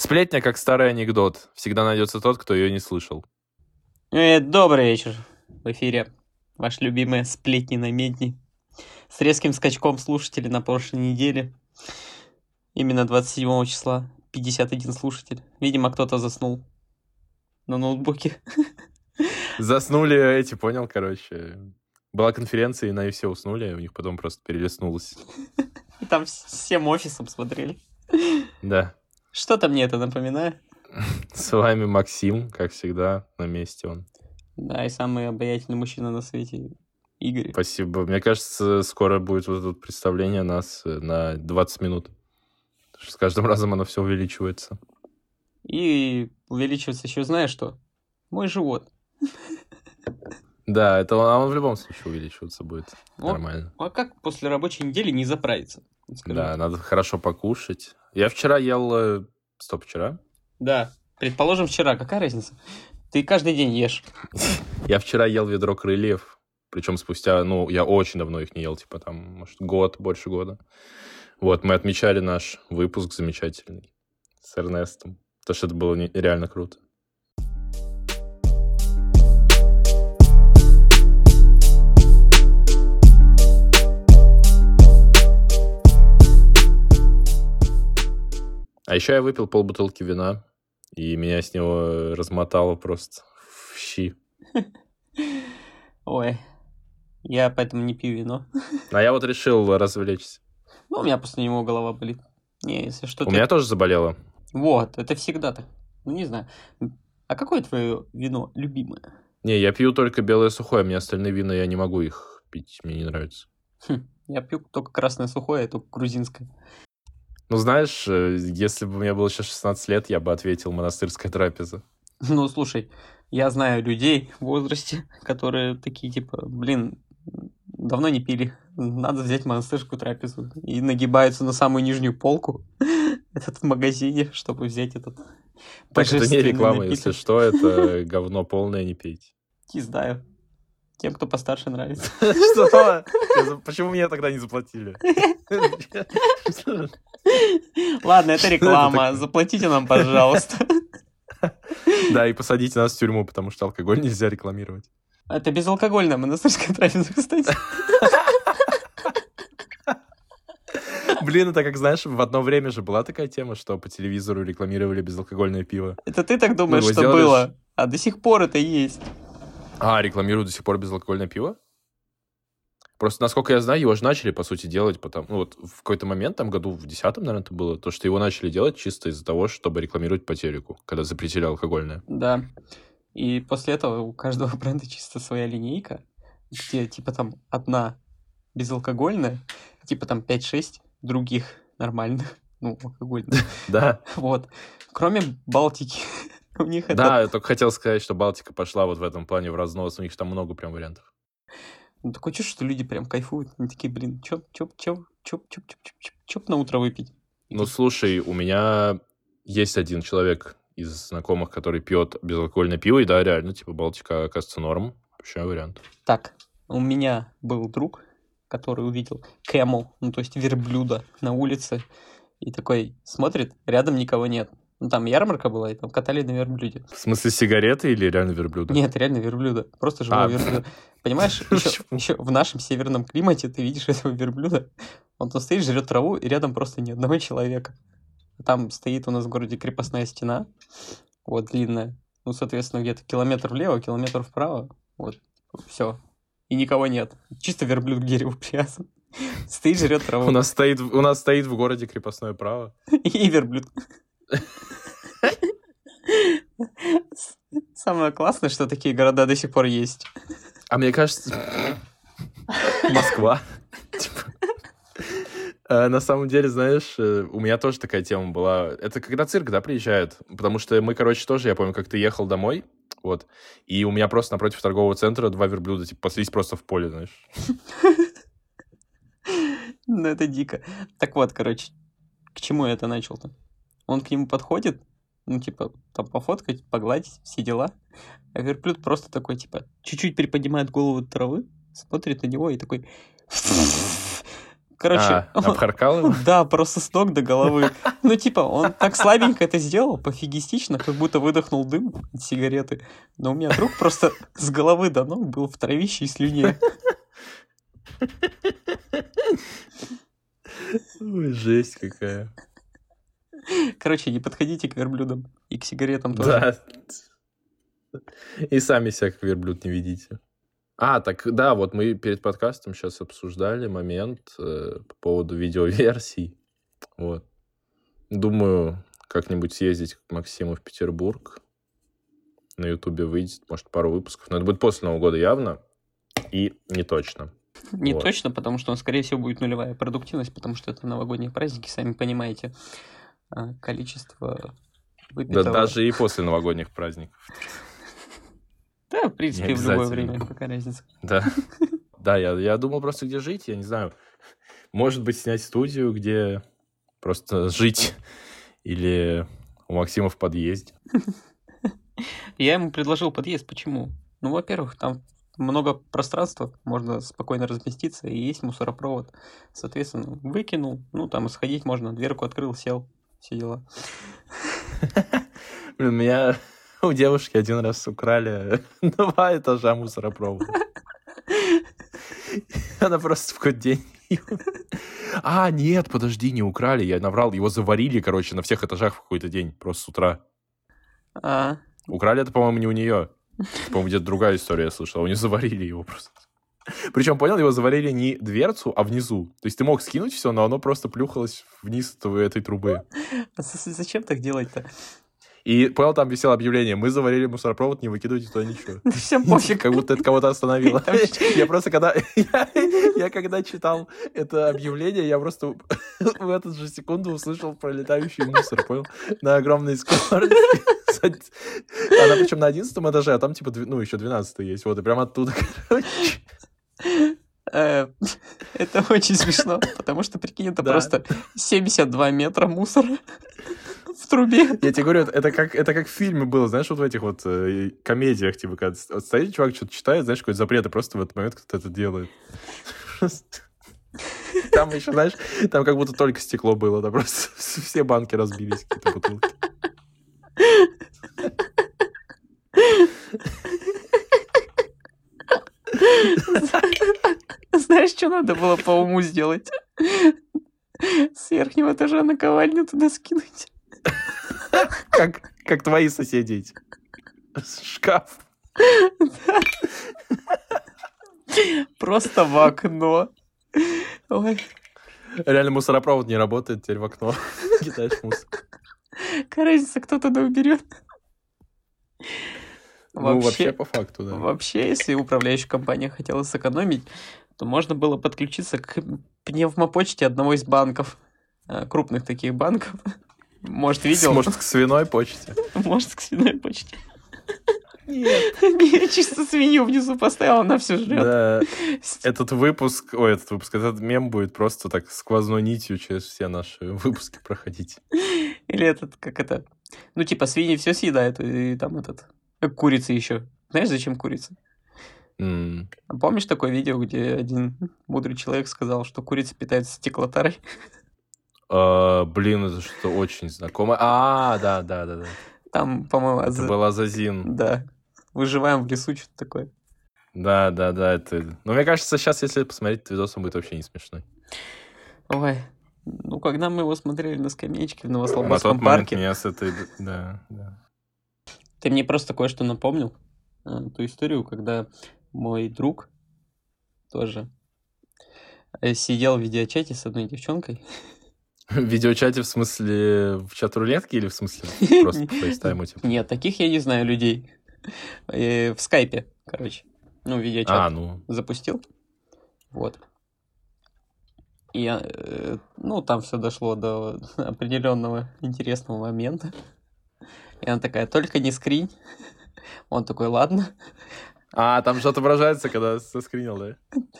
Сплетня, как старый анекдот. Всегда найдется тот, кто ее не слышал. Э, добрый вечер. В эфире ваш любимый сплетни на медни. С резким скачком слушателей на прошлой неделе. Именно 27 числа 51 слушатель. Видимо, кто-то заснул на ноутбуке. Заснули эти, понял, короче. Была конференция, и на и все уснули, и у них потом просто перелеснулось. И там всем офисом смотрели. Да. Что-то мне это напоминает. С вами Максим, как всегда, на месте он. Да, и самый обаятельный мужчина на свете, Игорь. Спасибо. Мне кажется, скоро будет вот это представление нас э, на 20 минут. С каждым разом оно все увеличивается. И увеличивается еще, знаешь что? Мой живот. Да, это он, а он в любом случае увеличиваться будет. Вот. Нормально. А как после рабочей недели не заправиться? Скажи. Да, надо хорошо покушать. Я вчера ел... э, Стоп, вчера? Да. Предположим, вчера. Какая разница? Ты каждый день ешь. Я вчера ел ведро крыльев. Причем спустя, ну, я очень давно их не ел, типа там, может, год, больше года. Вот, мы отмечали наш выпуск замечательный с Эрнестом. То, что это было не- реально круто. А еще я выпил полбутылки вина, и меня с него размотало просто в щи. Ой. Я поэтому не пью вино. А я вот решил развлечься. Ну, у меня после него голова болит. Не, если что, У меня тоже заболело. Вот, это всегда так. Ну, не знаю. А какое твое вино любимое? Не, я пью только белое сухое, мне остальные вина я не могу их пить, мне не нравится. Хм, я пью только красное сухое, только грузинское. Ну, знаешь, э, если бы мне было сейчас 16 лет, я бы ответил монастырская трапеза. Ну, слушай, я знаю людей в возрасте, которые такие, типа, блин, давно не пили, надо взять монастырскую трапезу. И нагибаются на самую нижнюю полку этот в магазине, чтобы взять этот Так, это не реклама, напиток. если что, это говно полное, не пейте. Не знаю. Тем, кто постарше нравится. Что? Почему мне тогда не заплатили? Ладно, это реклама. Заплатите нам, пожалуйста. Да, и посадите нас в тюрьму, потому что алкоголь нельзя рекламировать. Это безалкогольная монастырская трапеза, кстати. Блин, это как, знаешь, в одно время же была такая тема, что по телевизору рекламировали безалкогольное пиво. Это ты так думаешь, его что было? А до сих пор это есть. А, рекламируют до сих пор безалкогольное пиво? Просто, насколько я знаю, его же начали, по сути, делать потом... Ну, вот в какой-то момент, там, году в десятом, наверное, это было, то, что его начали делать чисто из-за того, чтобы рекламировать по телеку, когда запретили алкогольное. Да. И после этого у каждого бренда чисто своя линейка, где типа там одна безалкогольная, типа там 5-6 других нормальных, ну, алкогольных. Да, Вот. Кроме Балтики. У них это... да, я только хотел сказать, что Балтика пошла вот в этом плане в разнос, у них там много прям вариантов. Ну, такое чувство, что люди прям кайфуют. Они такие, блин, чоп, чоп, чоп, чоп, чоп, чоп, чоп, чоп, чоп на утро выпить. Ну, слушай, у меня есть один человек из знакомых, который пьет безалкогольное пиво, и да, реально, типа, Балтика, оказывается, норм. Вообще вариант. Так, у меня был друг, который увидел кэмл, ну, то есть верблюда на улице, и такой смотрит, рядом никого нет. Ну, там ярмарка была, и там катали на верблюде. В смысле, сигареты или реально верблюда? Нет, реально верблюда, просто живого А. верблюда. Понимаешь, еще, Почему? в нашем северном климате ты видишь этого верблюда, он там стоит, жрет траву, и рядом просто ни одного человека. Там стоит у нас в городе крепостная стена, вот, длинная. Ну, соответственно, где-то километр влево, километр вправо, вот, все. И никого нет. Чисто верблюд к дереву привязан. Стоит, жрет траву. У нас стоит, у нас стоит в городе крепостное право. И верблюд. Самое классное, что такие города до сих пор есть. А мне кажется... Москва. Типа. Э, На самом деле, знаешь, э, у меня тоже такая тема была. Это когда цирк, да, приезжает? Потому что мы, короче, тоже, я помню, как ты ехал домой, вот, и у меня просто напротив торгового центра два верблюда, типа, паслись просто в поле, знаешь. Ну, это дико. Так вот, короче, к чему я это начал-то? Он к нему подходит, ну, типа, там, пофоткать, погладить, все дела. А верблюд просто такой, типа, чуть-чуть приподнимает голову травы, смотрит на него и такой... короче... А, обхаркал его? Да, просто с ног до головы. Ну, типа, он так слабенько это сделал, пофигистично, как будто выдохнул дым от сигареты. Но у меня друг просто с головы до ног был в травище и слюне. Ой, жесть какая. Короче, не подходите к верблюдам. И к сигаретам тоже. Да. И сами себя как верблюд не видите. А, так да, вот мы перед подкастом сейчас обсуждали момент э, по поводу видеоверсий. Вот. Думаю, как-нибудь съездить к Максиму в Петербург. На Ютубе выйдет, может, пару выпусков. Но это будет после Нового года явно. И не точно. Не Вот. точно, потому что, он, скорее всего, будет нулевая продуктивность, потому что это новогодние праздники, сами понимаете. А, Количество Да выпитого... даже и после новогодних праздников. Да, в принципе, в любое время, какая разница. Да. Да, я, я думал просто, где жить, я не знаю. Может быть, снять студию, где просто жить. Или у Максима в подъезде. Я ему предложил подъезд. Почему? Ну, во-первых, там много пространства, можно спокойно разместиться, и есть мусоропровод. Соответственно, выкинул, ну, там сходить можно, дверку открыл, сел, все дела. Блин, меня у девушки один раз украли два этажа мусоропровода. Она просто в какой-то день... А, нет, подожди, не украли, я наврал. Его заварили, короче, на всех этажах в какой-то день, просто с утра. А, Украли это, по-моему, не у нее. По-моему, где-то другая история я слышал. Они заварили его просто. Причем, понял, его заварили не дверцу, а внизу. То есть ты мог скинуть все, но оно просто плюхалось вниз этой трубы. а зачем так делать-то? И, понял, там висело объявление. Мы заварили мусоропровод, не выкидывайте туда ничего. Да всем пофиг. Как будто это кого-то остановило. Я просто когда... Я, когда читал это объявление, я просто в эту же секунду услышал пролетающий мусор, понял? На огромной скорости. Она причем на 11 этаже, а там типа, ну, еще 12 есть. Вот, и прям оттуда, короче. Э, Это очень смешно, потому что, прикинь, это Да. просто 72 метра мусора в трубе. Я тебе говорю, это- как, это как в фильме было, знаешь, вот в этих вот э, комедиях, типа, когда вот стоит чувак, что-то читает, знаешь, какой-то запрет, и просто в этот момент кто-то это делает. Там еще, знаешь, там как будто только стекло было, да, просто все банки разбились, какие-то бутылки. Знаешь, что надо было по уму сделать? С верхнего этажа наковальню туда скинуть. Как, как твои соседи эти. Шкаф. Просто в окно. Ой, Реально мусоропровод не работает, теперь в окно кидаешь мусор. какая разница, кто туда уберет. Ну, вообще, по факту, да. Вообще, если управляющая компания хотела сэкономить, то можно было подключиться к пневмопочте одного из банков, э, крупных таких банков. Может, видел? Может, к свиной почте. Может, к свиной почте. Нет. Я чисто свинью внизу поставил, она все жрет. Да, этот выпуск, ой, этот выпуск, этот мем будет просто так сквозной нитью через все наши выпуски проходить. Или этот, как это... Ну, типа, свиньи все съедают, и там этот... Курица еще. Знаешь, зачем курица? А помнишь такое видео, где один мудрый человек сказал, что курица питается стеклотарой? а, Блин, это что-то очень знакомое. А, да, да, да, да. Там, по-моему, Это за- был Азазин. Да. Выживаем в лесу, что-то такое. Да, да, да, это... Ну, мне кажется, сейчас, если посмотреть этот видос, он будет вообще не смешной. Ой. Ну, когда мы его смотрели на скамеечке в На тот Новослободском момент парке, меня с этой... Да, да. Ты мне просто кое-что напомнил. э, Ту историю, когда мой друг тоже э, сидел в видеочате с одной девчонкой. В видеочате в смысле в чат рулетки или в смысле просто по фейстайму, типа? Нет, таких я не знаю людей. Э, В скайпе, короче. Ну, видеочат. А, ну, запустил. Вот. И, ну, там все дошло до определенного интересного момента. И она такая, только не скринь. Он такой, ладно. А, там же отображается, когда соскринил, да?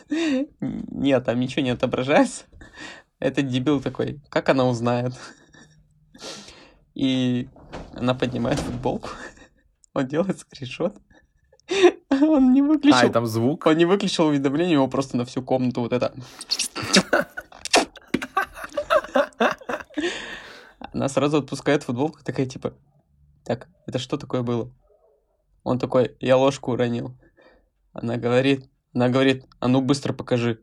Нет, там ничего не отображается. Этот дебил такой, как она узнает? И она поднимает футболку, он делает скриншот, он не выключил... А, и там звук? Он не выключил уведомление, его просто на всю комнату вот это... Она сразу отпускает футболку, такая типа, так, это что такое было? Он такой, я ложку уронил. Она говорит, она говорит, а ну быстро покажи.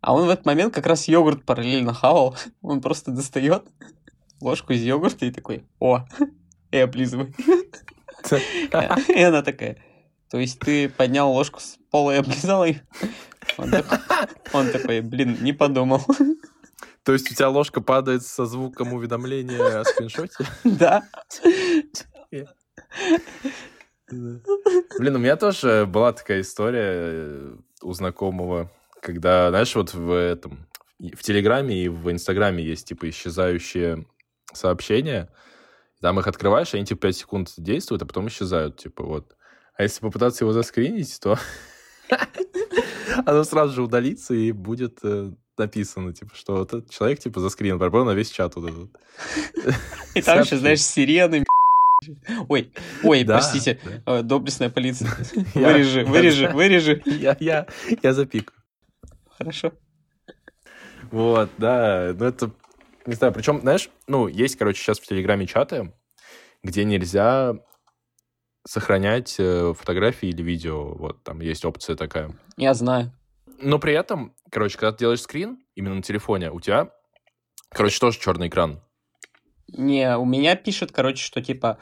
А он в этот момент как раз йогурт параллельно хавал. Он просто достает ложку из йогурта и такой, о, и облизывает. И она такая, то есть ты поднял ложку с пола и облизал ее? Он такой, он такой, блин, не подумал. То есть у тебя ложка падает со звуком уведомления о скриншоте? Да. Блин, у меня тоже была такая история э, у знакомого, когда, знаешь, вот в этом, в Телеграме и в Инстаграме есть, типа, исчезающие сообщения, там их открываешь, они, типа, 5 секунд действуют, а потом исчезают, типа, вот. А если попытаться его заскринить, то оно сразу же удалится и будет э, написано, типа, что этот человек, типа, заскринил, пропал на весь чат вот этот. И там еще, знаешь, сирены, Ой, ой, да, простите, да. Э, доблестная полиция. Вырежи, вырежи, вырежи. Я, я, я запикаю. Хорошо. Вот, да, ну это, не знаю, причем, знаешь, ну, есть, короче, сейчас в Телеграме чаты, где нельзя сохранять э, фотографии или видео, вот, там есть опция такая. Я знаю. Но при этом, короче, когда ты делаешь скрин, именно на телефоне, у тебя, короче, тоже черный экран. Не, у меня пишет, короче, что типа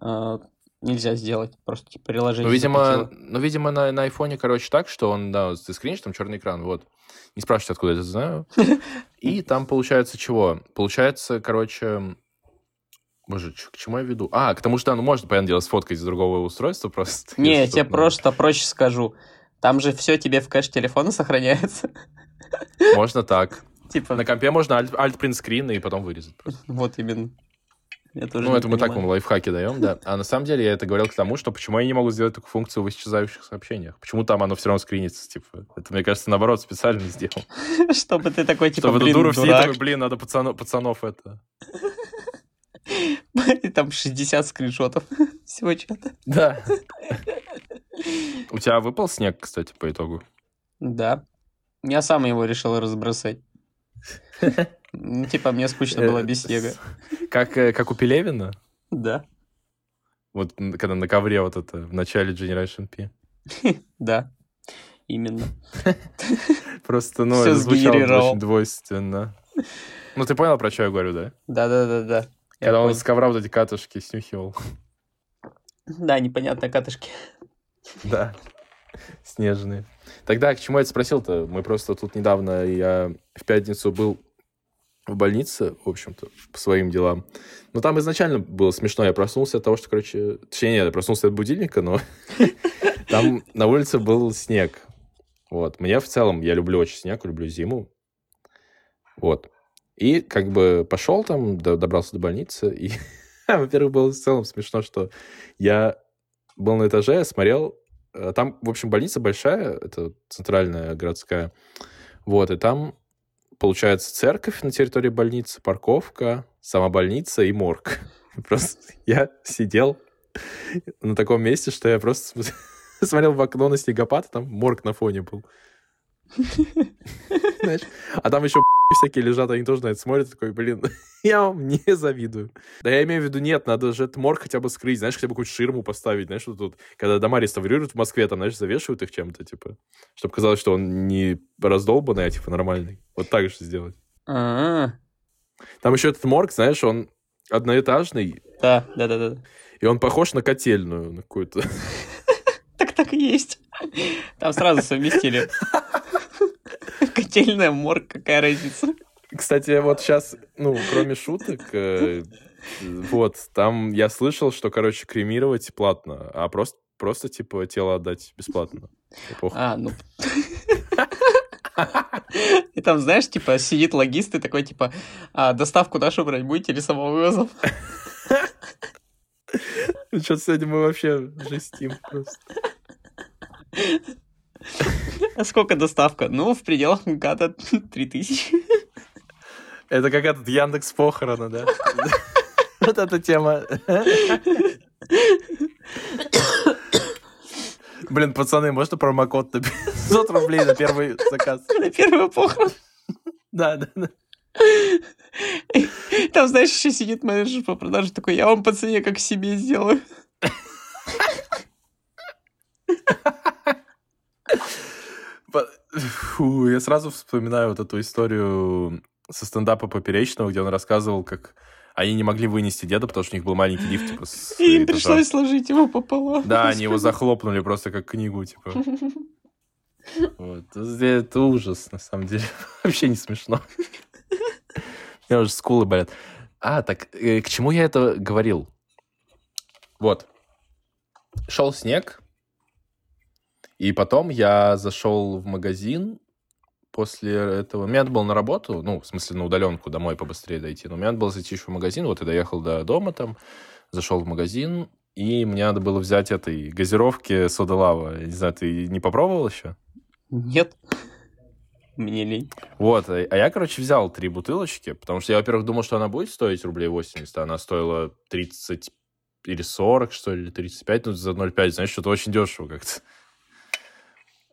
э, нельзя сделать, просто типа приложение. Ну, видимо, ну, видимо, на, на айфоне, короче, так, что он, да, ты скринишь, там черный экран, вот. Не спрашивайте, откуда я это знаю. И там получается чего? Получается, короче, Боже, к чему я веду? А, к тому, что, ну, можно, понятное дело, сфоткать из другого устройства просто. Не, я тебе просто проще скажу. Там же все тебе в кэш телефона сохраняется. Можно так. Типа... На компе можно alt, alt print screen и потом вырезать. Просто. Вот именно. Я тоже ну, это мы так вам лайфхаки даем, да. А на самом деле я это говорил к тому, что почему я не могу сделать такую функцию в исчезающих сообщениях? Почему там оно все равно скринится, типа? Это, мне кажется, наоборот, специально сделал. Чтобы ты такой, типа, Чтобы блин, дуру все такой, блин, надо пацанов, пацанов это... И там 60 скриншотов всего чата. Да. У тебя выпал снег, кстати, по итогу? Да. Я сам его решил разбросать. Ну, типа, мне скучно было без снега. Как, э, как у Пелевина? Да. Вот когда на ковре вот это, в начале Generation P. Да, именно. Просто, ну, это звучало очень двойственно. Ну, ты понял, про что я говорю, да? Да-да-да-да. Когда он с ковра вот эти катышки снюхивал. Да, непонятно, катышки. Да, снежные. Тогда к чему я это спросил-то? Мы просто тут недавно, я в пятницу был в больнице, в общем-то, по своим делам. Но там изначально было смешно. Я проснулся от того, что, короче... Точнее, нет, я проснулся от будильника, но там на улице был снег. Вот. Мне в целом, я люблю очень снег, люблю зиму. Вот. И как бы пошел там, добрался до больницы, и, во-первых, было в целом смешно, что я был на этаже, смотрел там, в общем, больница большая, это центральная городская. Вот, и там, получается, церковь на территории больницы, парковка, сама больница и морг. Просто я сидел на таком месте, что я просто смотрел в окно на снегопад, там морг на фоне был. Знаешь? А там еще всякие лежат, они тоже на это смотрят, такой, блин, я вам не завидую. Да я имею в виду, нет, надо же этот морг хотя бы скрыть, знаешь, хотя бы какую-то ширму поставить, знаешь, вот тут, когда дома реставрируют в Москве, там, знаешь, завешивают их чем-то, типа, чтобы казалось, что он не раздолбанный, а, типа, нормальный. Вот так же сделать. А-а-а. Там еще этот морг, знаешь, он одноэтажный. Да, да, да, да. И он похож на котельную, на какую-то. Так так и есть. Там сразу совместили. Котельная морг, какая разница? Кстати, вот сейчас, ну, кроме шуток, э, вот, там я слышал, что, короче, кремировать платно, а просто, просто типа, тело отдать бесплатно. Эпоха. А, ну... И там, знаешь, типа, сидит логист и такой, типа, а, доставку нашу брать будете или самовывозом? Что-то сегодня мы вообще жестим просто. А сколько доставка? Ну, в пределах МКАДа 3000. Это как этот Яндекс похороны, да? Вот эта тема. Блин, пацаны, можно промокод на 500 рублей на первый заказ? На первый похорон? Да, да, да. Там, знаешь, еще сидит менеджер по продаже такой, я вам по цене как себе сделаю. Фу, я сразу вспоминаю вот эту историю со стендапа Поперечного, где он рассказывал, как они не могли вынести деда, потому что у них был маленький лифт, типа, с И им пришлось сложить его пополам. Да, они его захлопнули просто как книгу, типа. Вот. Это это ужас, на самом деле. Вообще не смешно. У меня уже скулы болят. А, так, э, к чему я это говорил? Вот. Шел снег, и потом я зашел в магазин после этого. Мне надо было на работу, ну, в смысле, на удаленку домой побыстрее дойти. Но мне надо было зайти еще в магазин. Вот я доехал до дома там, зашел в магазин, и мне надо было взять этой газировки сода лава. Я не знаю, ты не попробовал еще? Нет. Мне лень. Вот, а а я, короче, взял три бутылочки, потому что я, во-первых, думал, что она будет стоить рублей 80, а она стоила 30 или 40, что ли, или 35, ну, за 0,5, знаешь, что-то очень дешево как-то.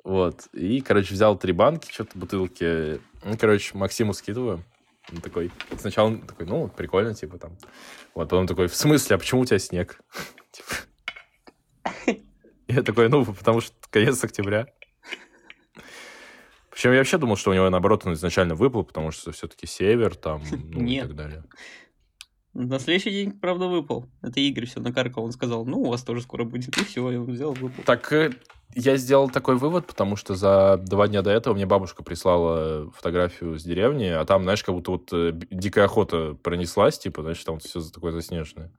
Вот, и, короче, взял три банки, что-то бутылки, ну, короче, Максиму скидываю, он такой, сначала он такой, ну, прикольно, типа, там. Вот, потом такой, в смысле, а почему у тебя снег? Типа. Я такой, ну, потому что конец октября. Причем я вообще думал, что у него, наоборот, он изначально выпал, потому что все-таки север там, ну, и так далее. На следующий день, правда, выпал. Это Игорь все накаркал. Он сказал, ну, у вас тоже скоро будет. И все, я взял, выпал. Так э, я сделал такой вывод, потому что за два дня до этого мне бабушка прислала фотографию с деревни, а там, знаешь, как будто вот э, дикая охота пронеслась, типа, знаешь, там все такое заснеженное.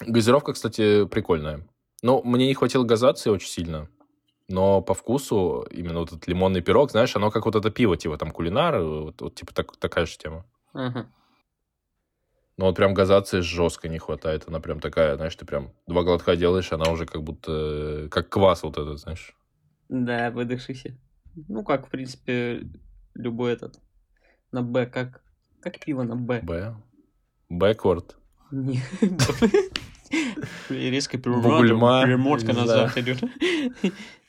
Газировка, кстати, прикольная. Но мне не хватило газации очень сильно. Но по вкусу именно вот этот лимонный пирог, знаешь, оно как вот это пиво, типа там кулинар, вот, вот типа так- такая же тема. Ага. Но вот прям газации жестко не хватает. Она прям такая, знаешь, ты прям два глотка делаешь, она уже как будто э, как квас вот этот, знаешь. Да, выдохшийся. Ну, как, в принципе, любой этот. На Б, как, как пиво на Б. Б. Бэкворд. Не. Резко не назад идет.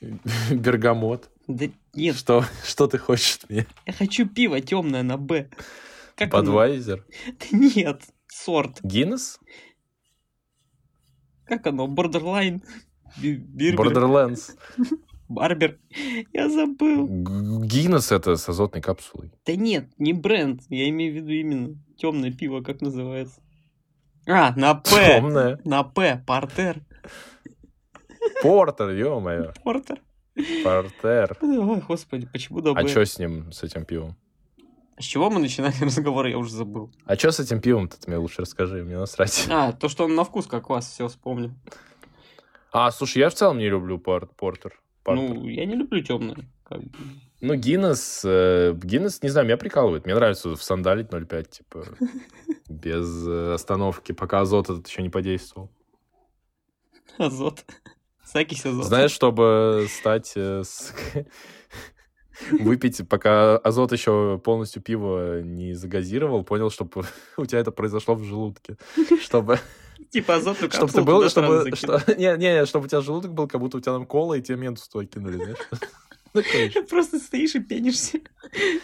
Бергамот. Да нет, Что, что ты хочешь меня? я хочу пиво темное на Б. Как? Да нет, сорт. Гиннес? Как оно? Бордерлайн? Бордерлендс. Барбер? Я забыл. Гиннес это с азотной капсулой. Да нет, не бренд. Я имею в виду именно темное пиво, как называется. А, на П. Темная. На П. Портер. Портер, ё-моё. Портер. Портер. Ой, господи, почему Б? А что с ним, с этим пивом? С чего мы начинали разговор, я уже забыл. А что с этим пивом-то ты мне лучше расскажи, мне насрать. А, то, что он на вкус как вас, все вспомнил. А, слушай, я в целом не люблю пор- портер. Портер. Ну, я не люблю темное. Как бы. Ну, Гиннес, э, Гиннес, не знаю, меня прикалывает. Мне нравится в сандалить 0,5, типа, без э, остановки, пока азот этот еще не подействовал. Азот. Закись азот. Знаешь, чтобы стать... э, с- Выпить, пока азот еще полностью пиво не загазировал, понял, чтобы у тебя это произошло в желудке. Чтобы, Типа азотную чтобы ты был, чтобы, что, не, не, чтобы у тебя желудок был, как будто у тебя там кола, и тебе ментус туда кинули, знаешь? Ну. Просто стоишь и пенишься,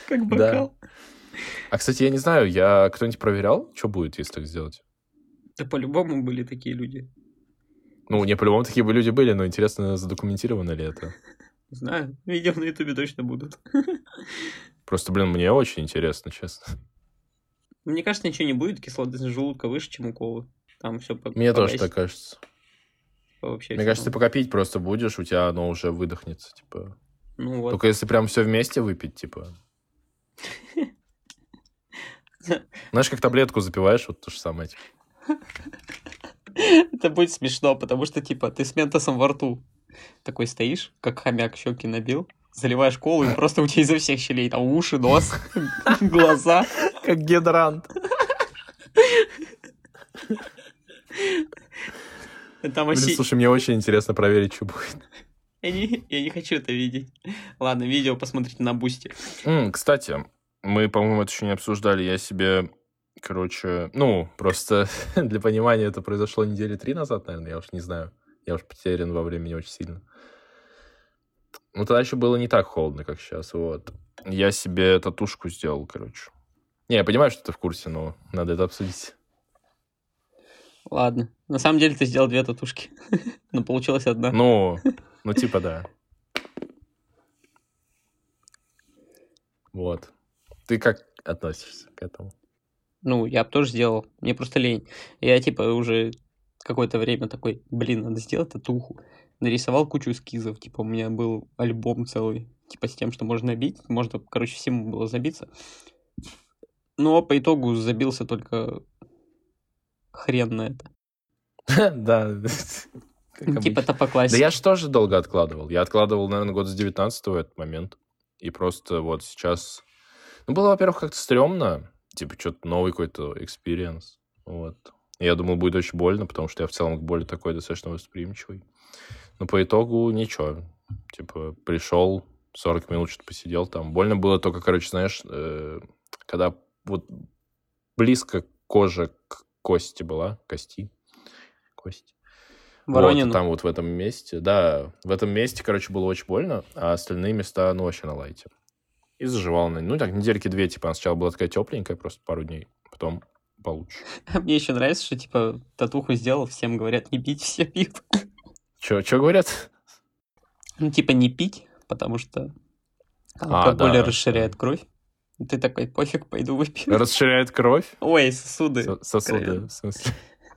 как Да. бокал. А, кстати, я не знаю, я кто-нибудь проверял, что будет, если так сделать? Да по-любому были такие люди. Ну, не по-любому такие бы люди были, но интересно, задокументировано ли это. Не знаю, видео на ютубе точно будут. Просто, блин, мне очень интересно, честно. Мне кажется, ничего не будет, кислотность желудка выше, чем у колы. Там все по Мне тоже так кажется. вообще Мне кажется, ты равно. пока пить просто будешь, у тебя оно уже выдохнется, типа. Ну вот. Только если прям все вместе выпить, типа. Знаешь, как таблетку запиваешь, вот то же самое. типа. Это будет смешно, потому что, типа, ты с ментосом во рту такой стоишь, как хомяк щеки набил, заливаешь колу, и просто у тебя изо всех щелей там уши, нос, глаза. Как гидрант. Там Блин, вообще... слушай, мне очень интересно проверить, что будет. Я не, я не хочу это видеть. Ладно, видео посмотрите на бусте. М, Кстати, мы, по-моему, это еще не обсуждали. Я себе, короче, ну, просто для понимания, это произошло недели три назад, наверное, я уж не знаю. Я уж потерян во времени очень сильно. Ну, тогда еще было не так холодно, как сейчас, вот. Я себе татушку сделал, короче. Не, я понимаю, что ты в курсе, но надо это обсудить. Ладно. На самом деле ты сделал две татушки. Но получилась одна. Ну, ну типа да. Вот. Ты как относишься к этому? Ну, я бы тоже сделал. Мне просто лень. Я, типа, уже какое-то время такой, блин, надо сделать татуху. Нарисовал кучу эскизов. Типа, у меня был альбом целый. Типа, с тем, что можно набить. Можно, короче, всему было забиться. Но по итогу забился только хрен на это. Да. Типа, это по Да классике. я же тоже долго откладывал. Я откладывал, наверное, год с 19 в этот момент. И просто вот сейчас... Ну, было, во-первых, как-то стрёмно. Типа, что-то новый какой-то experience. Вот. Я думал, будет очень больно, потому что я в целом к боли такой достаточно восприимчивый. Но по итогу ничего. Типа, пришел, 40 минут что-то посидел там. Больно было только, короче, знаешь, э, когда вот близко кожа к кости была, кости, кости. Воронину. Вот, там вот в этом месте, да, в этом месте, короче, было очень больно, а остальные места, ну, вообще на лайте. И заживал на... Ну, так, недельки две, типа, она сначала была такая тепленькая, просто пару дней, потом получше. Мне еще нравится, что, типа, татуху сделал, всем говорят, не пить, все пьют. Че, что говорят? Ну, типа, не пить, потому что А, алкоголь да, расширяет да. кровь. Ты такой, пофиг, пойду выпью. Расширяет кровь? Ой, сосуды. Со- Сосуды, в смысле.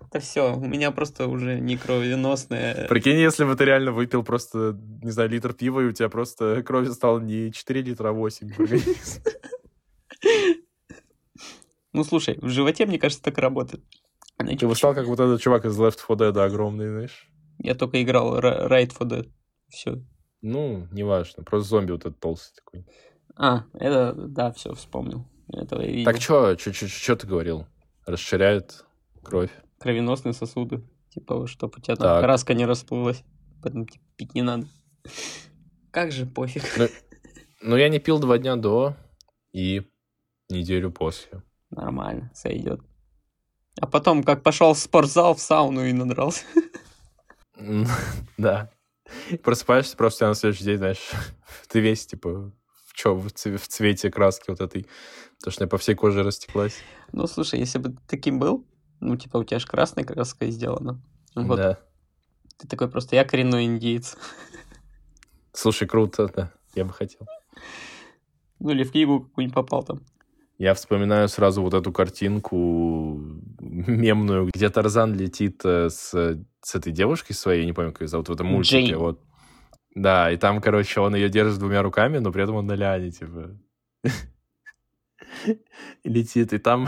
Это все, у меня просто уже не кровеносная. Прикинь, если бы ты реально выпил просто, не знаю, литр пива, и у тебя просто крови стало не 4 литра, а 8. Ну, слушай, в животе, мне кажется, так и работает. Она Ты бы стал как вот этот чувак из Left 4 Dead огромный, знаешь? Я только играл Ра- Right for Dead. Все. Ну, неважно. Просто зомби вот этот толстый такой. А, это, да, все, вспомнил. Этого я видел. Так что, что ты говорил? Расширяет кровь. Кровеносные сосуды. Типа, чтобы у тебя там Так. краска не расплылась. Поэтому типа, пить не надо. Как же пофиг. Ну, я не пил два дня до и неделю после. Нормально, сойдет. А потом, как пошел в спортзал, в сауну и надрался. Да. Просыпаешься просто на следующий день, знаешь, ты весь, типа, в чё, в цве- в цвете краски вот этой. Потому что по всей коже растеклась. Ну, слушай, если бы ты таким был, ну, типа, у тебя же красная краска сделана. Вот Да. ты такой просто, я коренной индейец. Слушай, круто, да. Я бы хотел. Ну, или в книгу какую-нибудь попал там. Я вспоминаю сразу вот эту картинку мемную, где Тарзан летит э, с, с этой девушкой своей, я не помню, как ее зовут, в этом мультике. Джейн. Вот. Да, и там, короче, он ее держит двумя руками, но при этом он на ляне, типа. Летит, и там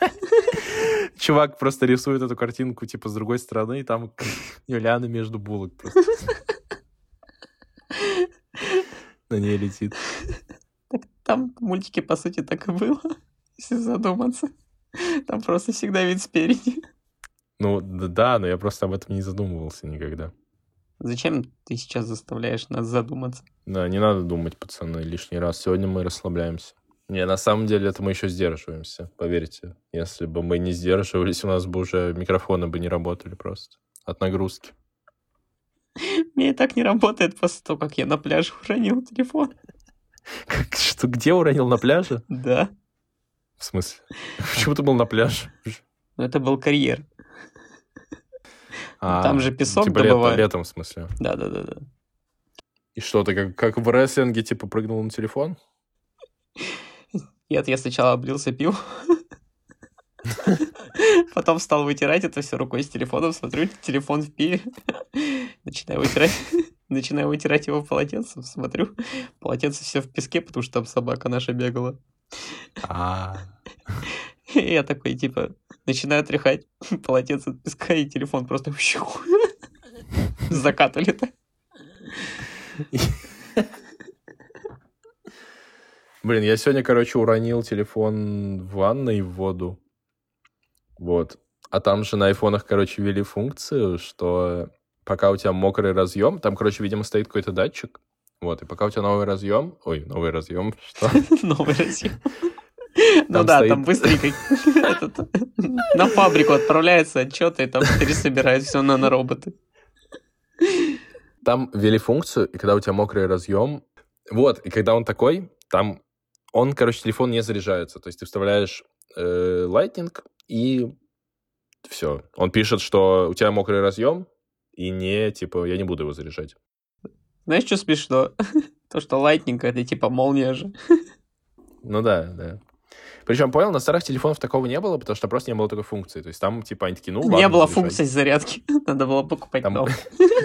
чувак просто рисует эту картинку, типа, с другой стороны, и там Юлиана между булок просто. На ней летит. Там в мультике, по сути, так и было, если задуматься. Там просто всегда вид спереди. Ну, да, но я просто об этом не задумывался никогда. Зачем ты сейчас заставляешь нас задуматься? Да, не надо думать, пацаны, лишний раз. Сегодня мы расслабляемся. Не, на самом деле это мы еще сдерживаемся, поверьте. Если бы мы не сдерживались, у нас бы уже микрофоны бы не работали просто от нагрузки. Мне и так не работает после того, как я на пляже уронил телефон. Что, где уронил на пляже? Да. В смысле? Почему ты был на пляже? Это был карьер. А, Там же песок типа добывают. летом, в смысле. Да-да-да. И что, ты как, как в рестлинге, типа, прыгнул на телефон? Нет, я сначала облился пивом. Потом стал вытирать это все рукой с телефоном, смотрю, телефон в пиве. Начинаю вытирать, начинаю вытирать его полотенцем, смотрю, полотенце все в песке, потому что там собака наша бегала. А, И я такой, типа, начинаю тряхать полотенце от песка, и телефон просто так. Блин, я сегодня, короче, уронил телефон в ванной в воду. Вот. А там же на айфонах, короче, ввели функцию, что пока у тебя мокрый разъем, там, короче, видимо, стоит какой-то датчик. Вот, и пока у тебя новый разъем... Ой, новый разъем, что? Новый разъем. Ну да, стоит- там быстренько этот, на фабрику отправляется отчеты, и там пересобирают все на роботы. Там ввели функцию, и когда у тебя мокрый разъем... Вот, и когда он такой, там он, короче, телефон не заряжается. То есть ты вставляешь э, Lightning и все. Он пишет, что у тебя мокрый разъем, и не, типа, я не буду его заряжать. Знаешь, что смешно? То, что Lightning это типа молния же. Ну да, да. Причем, понял, на старых телефонах такого не было, потому что просто не было такой функции. То есть там, типа, они такие, ну, ладно, Не было заряжай. функции зарядки. Надо было покупать Там-.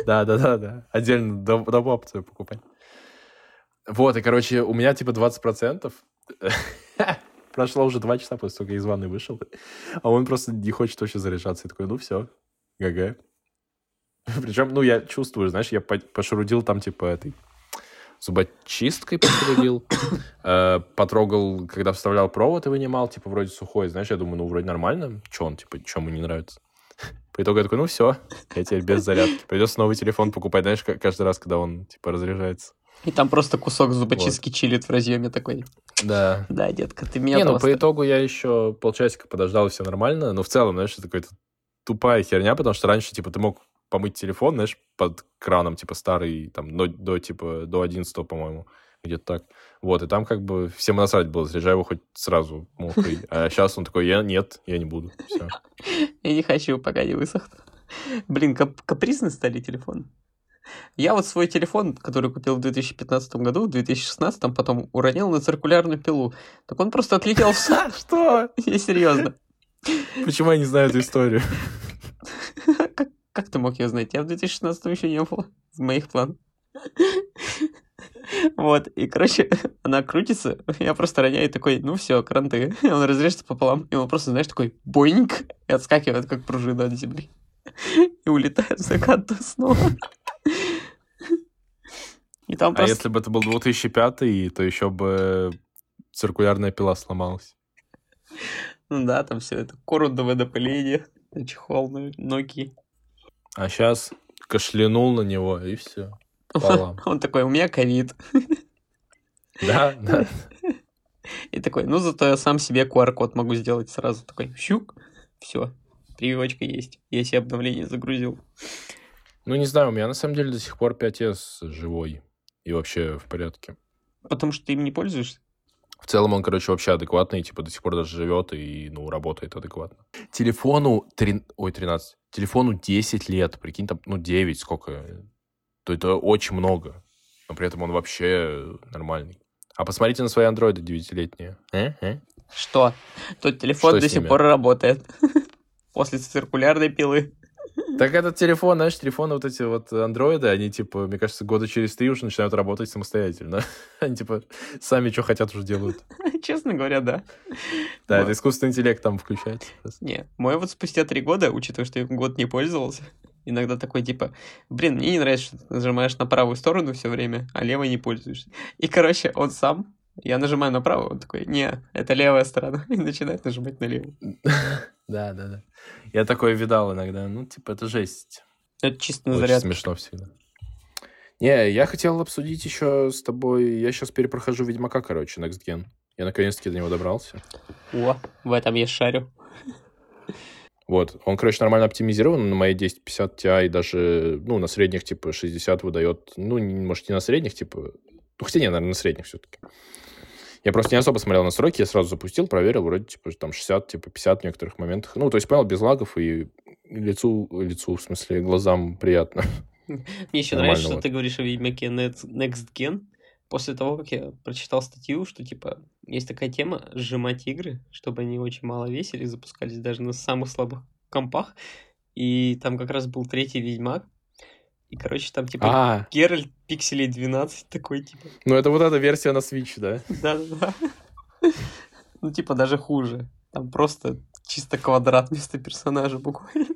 Да, да, да, да. Отдельно дом- домовую опцию покупать. Вот, и, короче, у меня, типа, 20%. Прошло уже два часа после того, как я из ванны вышел. А он просто не хочет вообще заряжаться. Я такой, ну, все, ГГ. Причем, ну, я чувствую, знаешь, я по- пошурудил там, типа, этой зубочисткой пошурудил. Э, Потрогал, когда вставлял провод и вынимал, типа, вроде сухой. Знаешь, я думаю, ну, вроде нормально. Че он, типа, что ему не нравится? По итогу я такой, ну все, я теперь без зарядки. Придется новый телефон покупать, знаешь, ка- каждый раз, когда он, типа, разряжается. И там просто кусок зубочистки чилит в разъеме такой. Да. Да, детка, ты меня Не, ну, по просто... итогу я еще полчасика подождал, и все нормально. Но в целом, знаешь, это какая-то тупая херня, потому что раньше, типа, ты мог помыть телефон, знаешь, под краном, типа, старый, там, до, до, типа, до 11 по-моему, где-то так. Вот, и там как бы всем насрать было, заряжай его хоть сразу мокрый. А сейчас он такой, я нет, я не буду. Все. Я не хочу, пока не высохнет. Блин, кап- капризный стали телефон. Я вот свой телефон, который купил в 2015 году, в 2016 потом уронил на циркулярную пилу. Так он просто отлетел в. Что? Я серьезно. Почему я не знаю эту историю? Как, ты мог ее знать? Я в 2016 еще не было в моих планах. Вот, и, короче, она крутится, я просто роняю такой, ну все, кранты. И он разрежется пополам, и он просто, знаешь, такой бойник, и отскакивает, как пружина от земли. И улетает в закат снова. И там А просто... если бы это был 2005, то еще бы циркулярная пила сломалась. Ну да, там все это корудовое напыление, чехол на ноги. А сейчас кашлянул на него, и все. Пополам. Он такой, у меня ковид. Да, да. И такой, ну зато я сам себе QR-код могу сделать сразу. Такой, щук, все, прививочка есть. Я себе обновление загрузил. Ну, не знаю, у меня на самом деле до сих пор 5S живой. И вообще в порядке. Потому что ты им не пользуешься. В целом он, короче, вообще адекватный, типа до сих пор даже живет и, ну, работает адекватно. Телефону, три... ой, 13, телефону 10 лет, прикинь, там, ну, 9, сколько, то это очень много. Но при этом он вообще нормальный. А посмотрите на свои андроиды 9-летние. Э? Э? Что? Тот телефон Что до сих пор работает. После циркулярной пилы. Так этот телефон, знаешь, телефоны вот эти вот андроиды, они, типа, мне кажется, года через три уже начинают работать самостоятельно. Они, типа, сами что хотят уже делают. Честно говоря, да. Да, это искусственный интеллект там включается. Не, мой вот спустя три года, учитывая, что я год не пользовался, иногда такой типа, блин, мне не нравится, что ты нажимаешь на правую сторону все время, а левой не пользуешься. И, короче, он сам, я нажимаю на правую, он такой, не, это левая сторона, и начинает нажимать на левую. Да, да, да. Я такое видал иногда. Ну, типа, это жесть. Это чисто на Очень зарядку. смешно всегда. Не, я хотел обсудить еще с тобой... Я сейчас перепрохожу Ведьмака, короче, Next Gen. Я наконец-таки до него добрался. О, в этом я шарю. Вот, он, короче, нормально оптимизирован на моей 1050 Ti, даже, ну, на средних, типа, 60 выдает, ну, может, не на средних, типа, хотя не, наверное, на средних все-таки. Я просто не особо смотрел настройки, я сразу запустил, проверил, вроде, типа, там 60, типа, 50 в некоторых моментах. Ну, то есть, понял, без лагов и лицу, лицу, в смысле, глазам приятно. Мне еще Нормально нравится, что ты говоришь о Ведьмаке Next Gen. После того, как я прочитал статью, что, типа, есть такая тема сжимать игры, чтобы они очень мало весили, запускались даже на самых слабых компах. И там как раз был третий Ведьмак. И, короче, там, типа, А, Геральт пикселей 12 такой, типа. ну, это вот эта версия на Switch, да? Да-да-да. Ну, типа, даже хуже. Там просто чисто квадрат вместо персонажа буквально.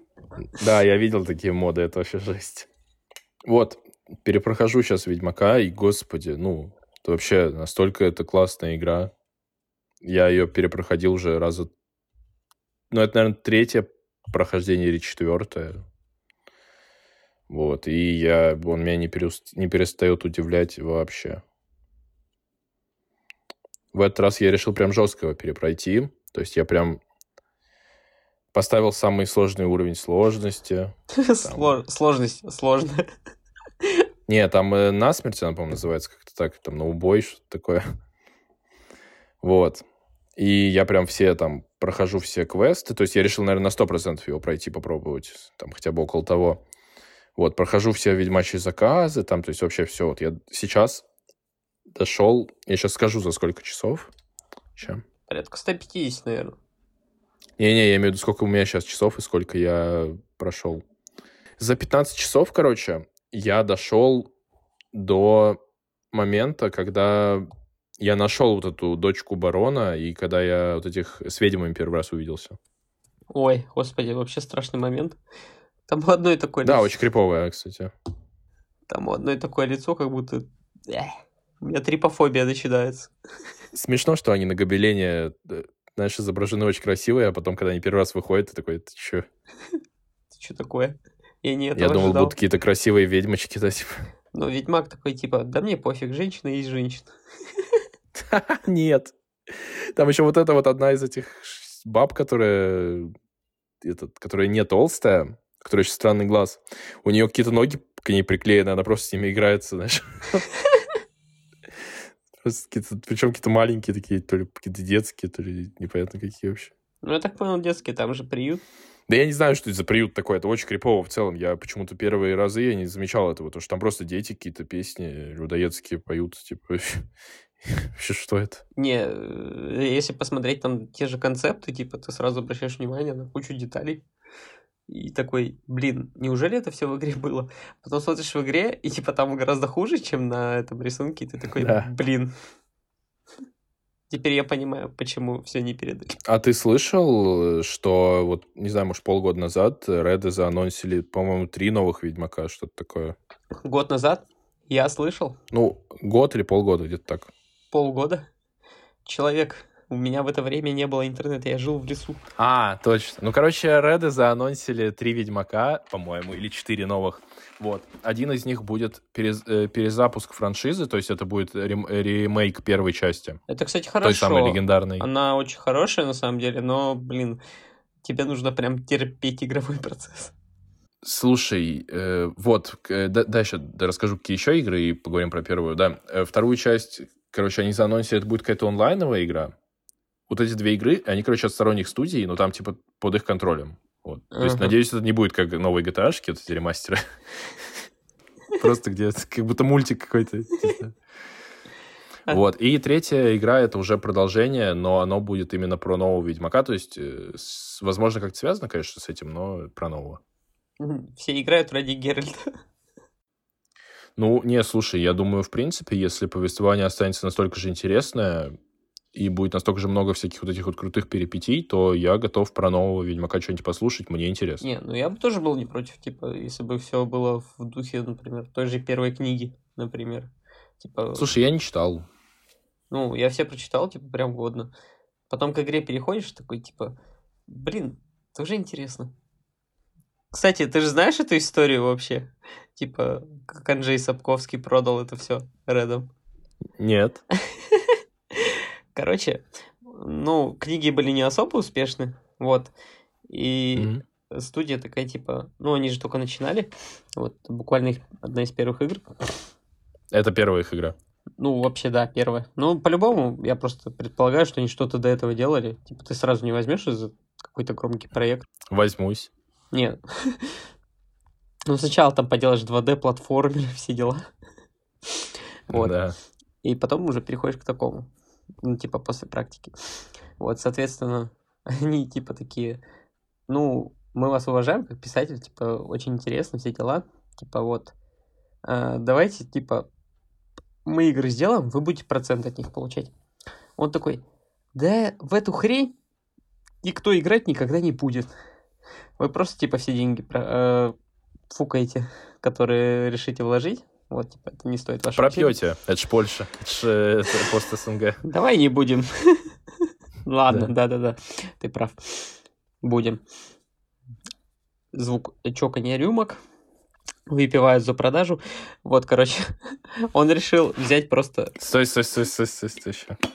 Да, я видел такие моды, это вообще жесть. Вот, перепрохожу сейчас Ведьмака, и, господи, ну, это вообще настолько это классная игра. Я ее перепроходил уже раза... Ну, это, наверное, третье прохождение или четвертое. Вот, и я, он меня не, перест- не перестает удивлять вообще. В этот раз я решил прям жестко его перепройти. То есть я прям поставил самый сложный уровень сложности. Сло- Сложность сложная. Не, там э, насмерть она, по-моему, называется как-то так. Там на убой, что-то такое. Вот. И я прям все там прохожу все квесты. То есть я решил, наверное, на 100% его пройти, попробовать. Там хотя бы около того. Вот, прохожу все ведьмачьи заказы, там, то есть вообще все. Вот я сейчас дошел, я сейчас скажу, за сколько часов. Чем? Порядка 150, наверное. Не-не, я имею в виду, сколько у меня сейчас часов и сколько я прошел. За 15 часов, короче, я дошел до момента, когда я нашел вот эту дочку барона, и когда я вот этих с ведьмами первый раз увиделся. Ой, господи, вообще страшный момент. Там у одной такое Да, лицо. очень криповая, кстати. Там у одной такое лицо, как будто... Эх, у меня трипофобия начинается. Смешно, что они на гобелене, э, знаешь, изображены очень красивые, а потом, когда они первый раз выходят, ты такой, ты чё? Это что такое? Я не Я думал, ожидал. будут какие-то красивые ведьмочки, да, типа. Но ведьмак такой, типа, да мне пофиг, женщина есть женщина. Нет. Там еще вот эта вот одна из этих баб, которая, этот, которая не толстая, которая очень странный глаз. У нее какие-то ноги к ней приклеены, она просто с ними играется, знаешь. Причем какие-то маленькие такие, то ли какие-то детские, то ли непонятно какие вообще. Ну, я так понял, детский, там же приют. Да я не знаю, что это за приют такой, это очень крипово в целом. Я почему-то первые разы я не замечал этого, потому что там просто дети какие-то песни людоедские поют, типа, вообще что это? Не, э, если посмотреть там те же концепты, типа, ты сразу обращаешь внимание на кучу деталей. И такой, блин, неужели это все в игре было? Потом смотришь в игре, и типа там гораздо хуже, чем на этом рисунке, и ты такой, Да. блин. Теперь я понимаю, почему все не передали. А ты слышал, что вот, не знаю, может, полгода назад Реды заанонсили, по-моему, три новых Ведьмака, что-то такое. Год назад я слышал, Ну, год или полгода, где-то так. полгода, человек, у меня в это время не было интернета, я жил в лесу. А, точно. Ну, короче, Реды заанонсили три Ведьмака, по-моему, или четыре новых. Вот. Один из них будет перез- э, перезапуск франшизы, то есть это будет рем- ремейк первой части. Это, кстати, Той хорошо. самой легендарной. Она очень хорошая, на самом деле, но, блин, тебе нужно прям терпеть игровой процесс. Слушай, э, вот, э, да- дальше да, расскажу, какие еще игры, и поговорим про первую, да. Э, вторую часть, короче, они заанонсили, это будет какая-то онлайновая игра. Вот эти две игры, они, короче, от сторонних студий, но там, типа, под их контролем. Вот. То есть, Ага. надеюсь, это не будет как новые GTA-шки, вот эти ремастеры. Просто где как будто мультик какой-то. не знаю. Вот. И третья игра это уже продолжение, но оно будет именно про нового Ведьмака. То есть, э, возможно, как-то связано, конечно, с этим, но про нового. Все играют ради Геральта. Ну, не, слушай, я думаю, в принципе, если повествование останется настолько же интересное и будет настолько же много всяких вот этих вот крутых перипетий, то я готов про нового Ведьмака что-нибудь послушать, мне интересно. Не, ну я бы тоже был не против, типа, если бы все было в духе, например, той же первой книги, например. Типа, Слушай, я не читал. ну, я все прочитал, типа, прям годно. Потом к игре переходишь, такой, типа, блин, тоже интересно. Кстати, ты же знаешь эту историю вообще? Типа, как Анджей Сапковский продал это все Редом. Нет. Короче, ну, книги были не особо успешны, вот. И Мгм. студия такая, типа, ну, они же только начинали, вот, буквально их одна из первых игр. Это первая их игра. Ну, вообще, да, первая. Ну, по-любому, я просто предполагаю, что они что-то до этого делали. Типа, ты сразу не возьмешь из какой-то громкий проект. Возьмусь. Нет. Ну, сначала там поделаешь 2D-платформер, все дела. Вот. Да. И потом уже переходишь к такому. Ну, типа, после практики. Вот, соответственно, они, типа, такие, ну, мы вас уважаем как писатель, типа, очень интересно, все дела. Типа, вот, а, давайте, типа, мы игры сделаем, вы будете процент от них получать. Он такой, да в эту хрень никто играть никогда не будет. Вы просто, типа, все деньги про- э, фукаете, которые решите вложить. Вот, типа, это не стоит вашего. Пропьете. Это ж Польша. Это ж э, пост СНГ. Давай не будем. Ладно, Да. да-да-да, ты прав. Будем. Звук чоканья рюмок. Выпивают за продажу. Вот, короче, он решил взять просто... Стой, стой, стой, стой, стой, стой. ща.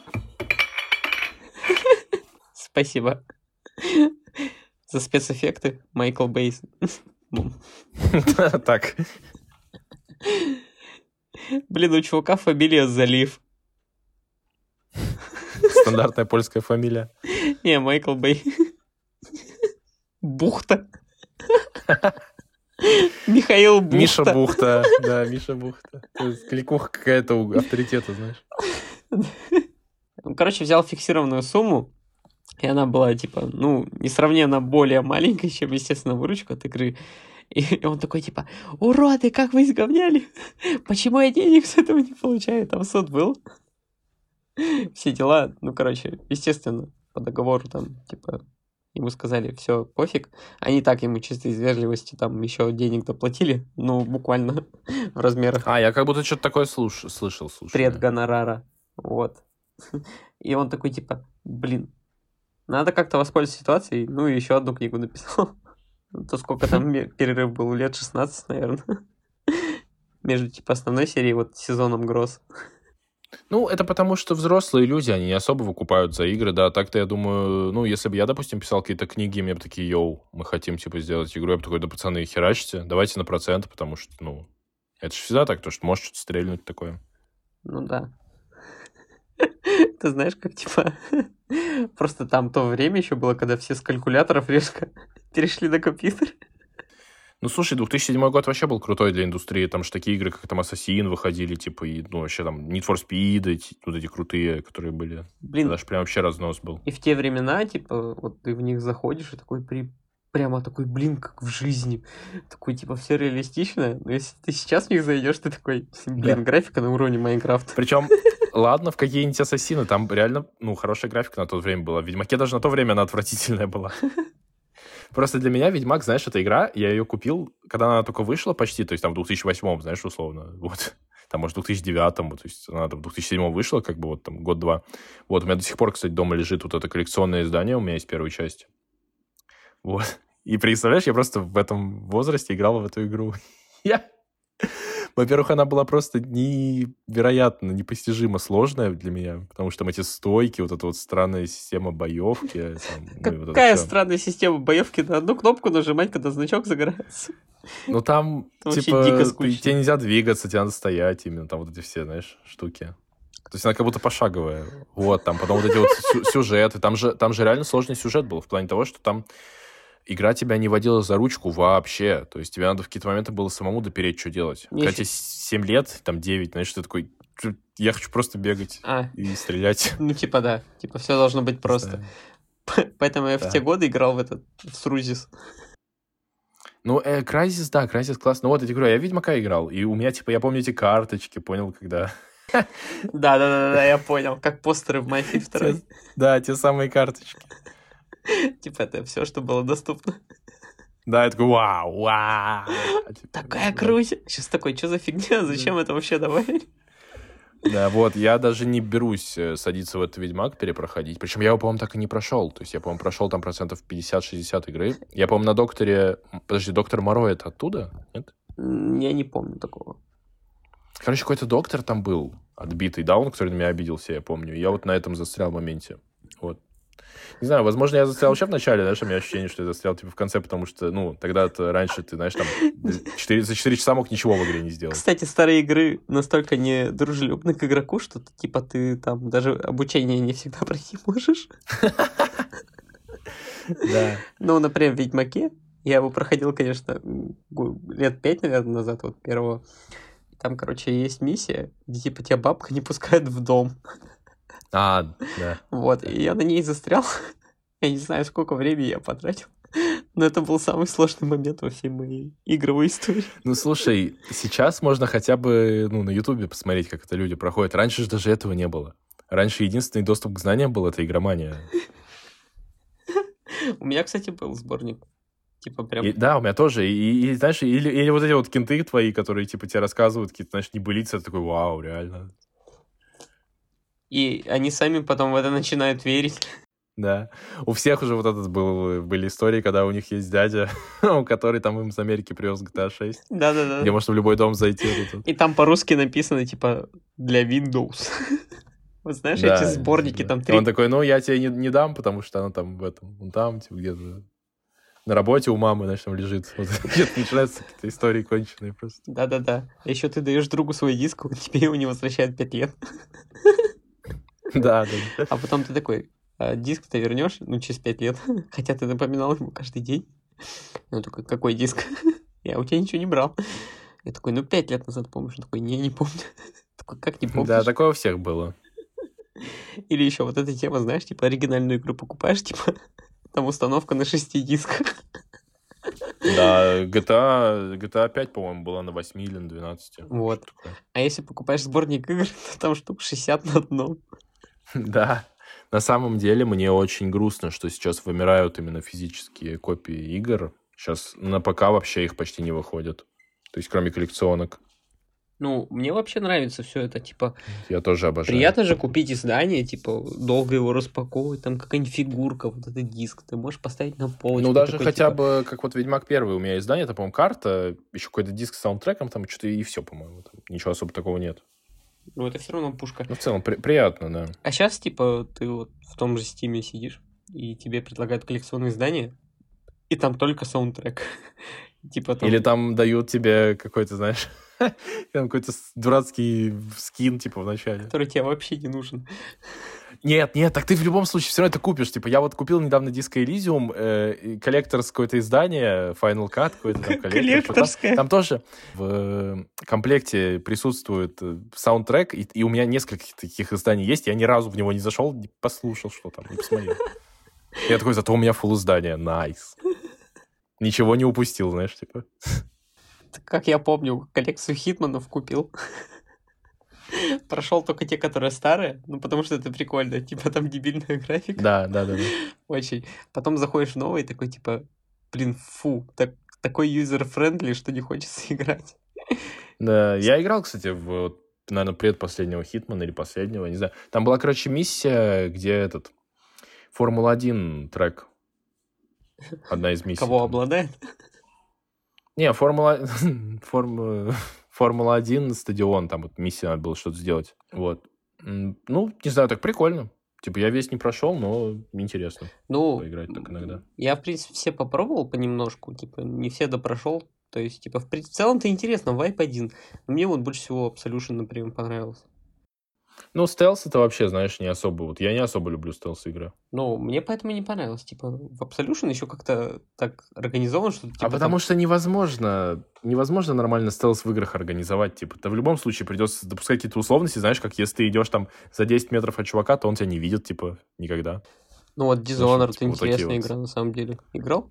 Спасибо. За спецэффекты Майкл Бейс. Так. Блин, у чувака фамилия Залив. Стандартная польская фамилия. Не, Майкл Бэй. Бухта. Михаил Бухта. Миша Бухта. Да, Миша Бухта. Кликуха какая-то у авторитета, знаешь. Короче, взял фиксированную сумму, и она была, типа, ну, несравненно более маленькой, чем, естественно, выручка от игры. И он такой, типа, уроды, как вы изговняли? Почему я денег с этого не получаю? Там суд был. Все дела, ну, короче, естественно, по договору там, типа, ему сказали, все, пофиг. Они так ему чисто из вежливости там еще денег доплатили, ну, буквально в размерах. А, я как будто что-то такое слуш... слышал, слушай. Предгонорара. Вот. И он такой, типа, блин, надо как-то воспользоваться ситуацией, ну, и еще одну книгу написал. То сколько там перерыв был, лет 16, наверное. Между, типа, основной серией, вот, сезоном Гроз. Ну, это потому, что взрослые люди, они не особо выкупают за игры, да. Так-то я думаю, ну, если бы я, допустим, писал какие-то книги, мне бы такие, йоу, мы хотим, типа, сделать игру, я бы такой, да, пацаны, херачьте, давайте на процент, потому что, ну, это же всегда так, то, что может что-то стрельнуть такое. Ну, да. Ты знаешь, как, типа, просто там то время еще было, когда все с калькуляторов резко перешли на компьютер. Ну, слушай, 2007 год вообще был крутой для индустрии. Там же такие игры, как там Assassin выходили, типа, и, ну, вообще там Need for Speed, эти, вот эти крутые, которые были. Блин. Даже прям вообще разнос был. И в те времена, типа, вот ты в них заходишь и такой при прямо такой, блин, как в жизни. Такой, типа, все реалистично. Но если ты сейчас в них зайдешь, ты такой, блин, да. графика на уровне Майнкрафта. Причем, ладно, в какие-нибудь ассасины, там реально, ну, хорошая графика на то время была. В Ведьмаке даже на то время она отвратительная была. Просто для меня Ведьмак, знаешь, эта игра, я ее купил, когда она только вышла почти, то есть там в 2008, знаешь, условно, вот. Там, может, в 2009, то есть она там в 2007 вышла, как бы вот там год-два. Вот, у меня до сих пор, кстати, дома лежит вот это коллекционное издание, у меня есть первая часть. Вот. И представляешь, я просто в этом возрасте играл в эту игру. Я во-первых, она была просто невероятно, непостижимо сложная для меня, потому что там эти стойки, вот эта вот странная система боевки. Там, ну, Какая вот странная система боевки? На одну кнопку нажимать, когда значок загорается. Ну там, типа, тебе нельзя двигаться, тебе надо стоять именно, там вот эти все, знаешь, штуки. То есть она как будто пошаговая. Вот, там потом вот эти вот сюжеты. Там же, там же реально сложный сюжет был в плане того, что там игра тебя не водила за ручку вообще. То есть тебе надо в какие-то моменты было самому допереть, что делать. Нифиг. Когда тебе 7 лет, там 9, знаешь, ты такой, я хочу просто бегать а. и стрелять. Ну, типа, да. Типа, все должно быть просто. Да. Поэтому я да. в те годы играл в этот, в Срузис. Ну, э, Crysis, да, Crysis классно. Ну, вот эти игры, я в Ведьмака играл, и у меня, типа, я помню эти карточки, понял, когда... Да-да-да, я понял, как постеры в Майфи 2. Да, те самые карточки. Типа это все, что было доступно. Да, я такой, вау, вау. Типа, Такая круть. Сейчас такой, что за фигня? Зачем это вообще добавили? Да, вот, я даже не берусь э, садиться в этот Ведьмак, перепроходить. Причем я его, по-моему, так и не прошел. То есть я, по-моему, прошел там процентов 50-60 игры. Я, по-моему, на Докторе... Подожди, Доктор Моро это оттуда? Нет? Я не помню такого. Короче, какой-то доктор там был отбитый, да, он, который на меня обиделся, я помню. Я вот на этом застрял в моменте. Вот. Не знаю, возможно, я застрял вообще в начале, знаешь, у меня ощущение, что я застрял типа в конце, потому что, ну, тогда-то раньше ты, знаешь, там 4, за 4 часа мог ничего в игре не сделать. Кстати, старые игры настолько не дружелюбны к игроку, что типа ты там даже обучение не всегда пройти можешь. Да. Ну, например, в Ведьмаке я его проходил, конечно, лет пять, наверное, назад, вот первого. Там, короче, есть миссия, где типа тебя бабка не пускает в дом. А, да. Вот, и я на ней застрял. Я не знаю, сколько времени я потратил. Но это был самый сложный момент во всей моей игровой истории. Ну, слушай, сейчас можно хотя бы ну, на Ютубе посмотреть, как это люди проходят. Раньше же даже этого не было. Раньше единственный доступ к знаниям был — это игромания. У меня, кстати, был сборник. Типа прям... И, да, у меня тоже. И, и знаешь, или, или вот эти вот кенты твои, которые, типа, тебе рассказывают какие-то, знаешь, небылицы, такой, вау, реально. И они сами потом в это начинают верить. Да. У всех уже вот этот был, были истории, когда у них есть дядя, который там им с Америки привез GTA 6. Да-да-да. Где можно в любой дом зайти. И там по-русски написано, типа, для Windows. Вот знаешь, да, эти сборники да. там три... Он такой, ну, я тебе не, не дам, потому что она там в этом, он там, типа, где-то на работе у мамы, значит, там лежит. Вот, где-то начинаются какие-то истории конченые просто. Да-да-да. Еще ты даешь другу свой диск, он тебе его не возвращает пять лет. Да, да. А потом ты такой, «А диск ты вернешь, ну, через пять лет, хотя ты напоминал ему каждый день. Он такой, какой диск? Я у тебя ничего не брал. Я такой, ну, пять лет назад помнишь? Он такой, не, не помню. Такой, как не помнишь? Да, такое у всех было. Или еще вот эта тема, знаешь, типа оригинальную игру покупаешь, типа там установка на шести дисках. Да, GTA, GTA 5, по-моему, была на 8 или на 12. Вот. А если покупаешь сборник игр, то там штук 60 на одном. Да. На самом деле мне очень грустно, что сейчас вымирают именно физические копии игр. Сейчас на ПК вообще их почти не выходят. То есть кроме коллекционок. Ну, мне вообще нравится все это, типа, Я тоже обожаю. приятно же купить издание, типа, долго его распаковывать, там какая-нибудь фигурка, вот этот диск, ты можешь поставить на полочку. Ну, даже такой, хотя типа, бы, как вот Ведьмак первый, у меня издание, это, по-моему, карта, еще какой-то диск с саундтреком, там что-то и все, по-моему. Ничего особо такого нет. Ну, это все равно пушка. Ну, в целом, при- приятно, да. А сейчас, типа, ты вот в том же Steam е сидишь, и тебе предлагают коллекционное издание, и там только саундтрек. Типа там... Или там дают тебе какой-то, знаешь, там какой-то дурацкий скин, типа, в начале. который тебе вообще не нужен. Нет, нет, так ты в любом случае все равно это купишь. Типа, я вот купил недавно Disco Elysium, э, коллекторское какое-то издание, Final Cut какой-то там коллектор. Коллекторское. Там тоже в э, комплекте присутствует э, саундтрек, и, и у меня несколько таких изданий есть, я ни разу в него не зашел, не послушал, что там, не посмотрел. Я такой, зато у меня фул издание, найс. Ничего не упустил, знаешь, типа. Как я помню, коллекцию Хитманов купил. Прошел только те, которые старые, ну потому что это прикольно, типа там дебильная графика. Да, да, да. да. Очень. Потом заходишь в новый, такой типа, блин, фу, так, такой user-friendly, что не хочется играть. Да, я играл, кстати, в, наверное, предпоследнего Хитмана или последнего, не знаю. Там была, короче, миссия, где этот Формула-1 трек. Одна из миссий. Кого там. обладает? Не, Формула... Формула... Формула-1 стадион, там вот миссия надо было что-то сделать. Вот. Ну, не знаю, так прикольно. Типа, я весь не прошел, но интересно Ну, поиграть так иногда. я, в принципе, все попробовал понемножку, типа, не все допрошел. То есть, типа, в, в целом-то интересно, вайп один. Но мне вот больше всего Absolution, например, понравился. Ну, стелс это вообще, знаешь, не особо. Вот я не особо люблю стелс-игры. Ну, мне поэтому не понравилось. Типа, в Absolution еще как-то так организован, что типа, а потому что невозможно, невозможно нормально стелс в играх организовать. Типа, ты в любом случае придется допускать какие-то условности, знаешь, как если ты идешь там за 10 метров от чувака, то он тебя не видит, типа, никогда. Ну вот Dishonored типа, вот такие интересная вот. игра на самом деле. Играл?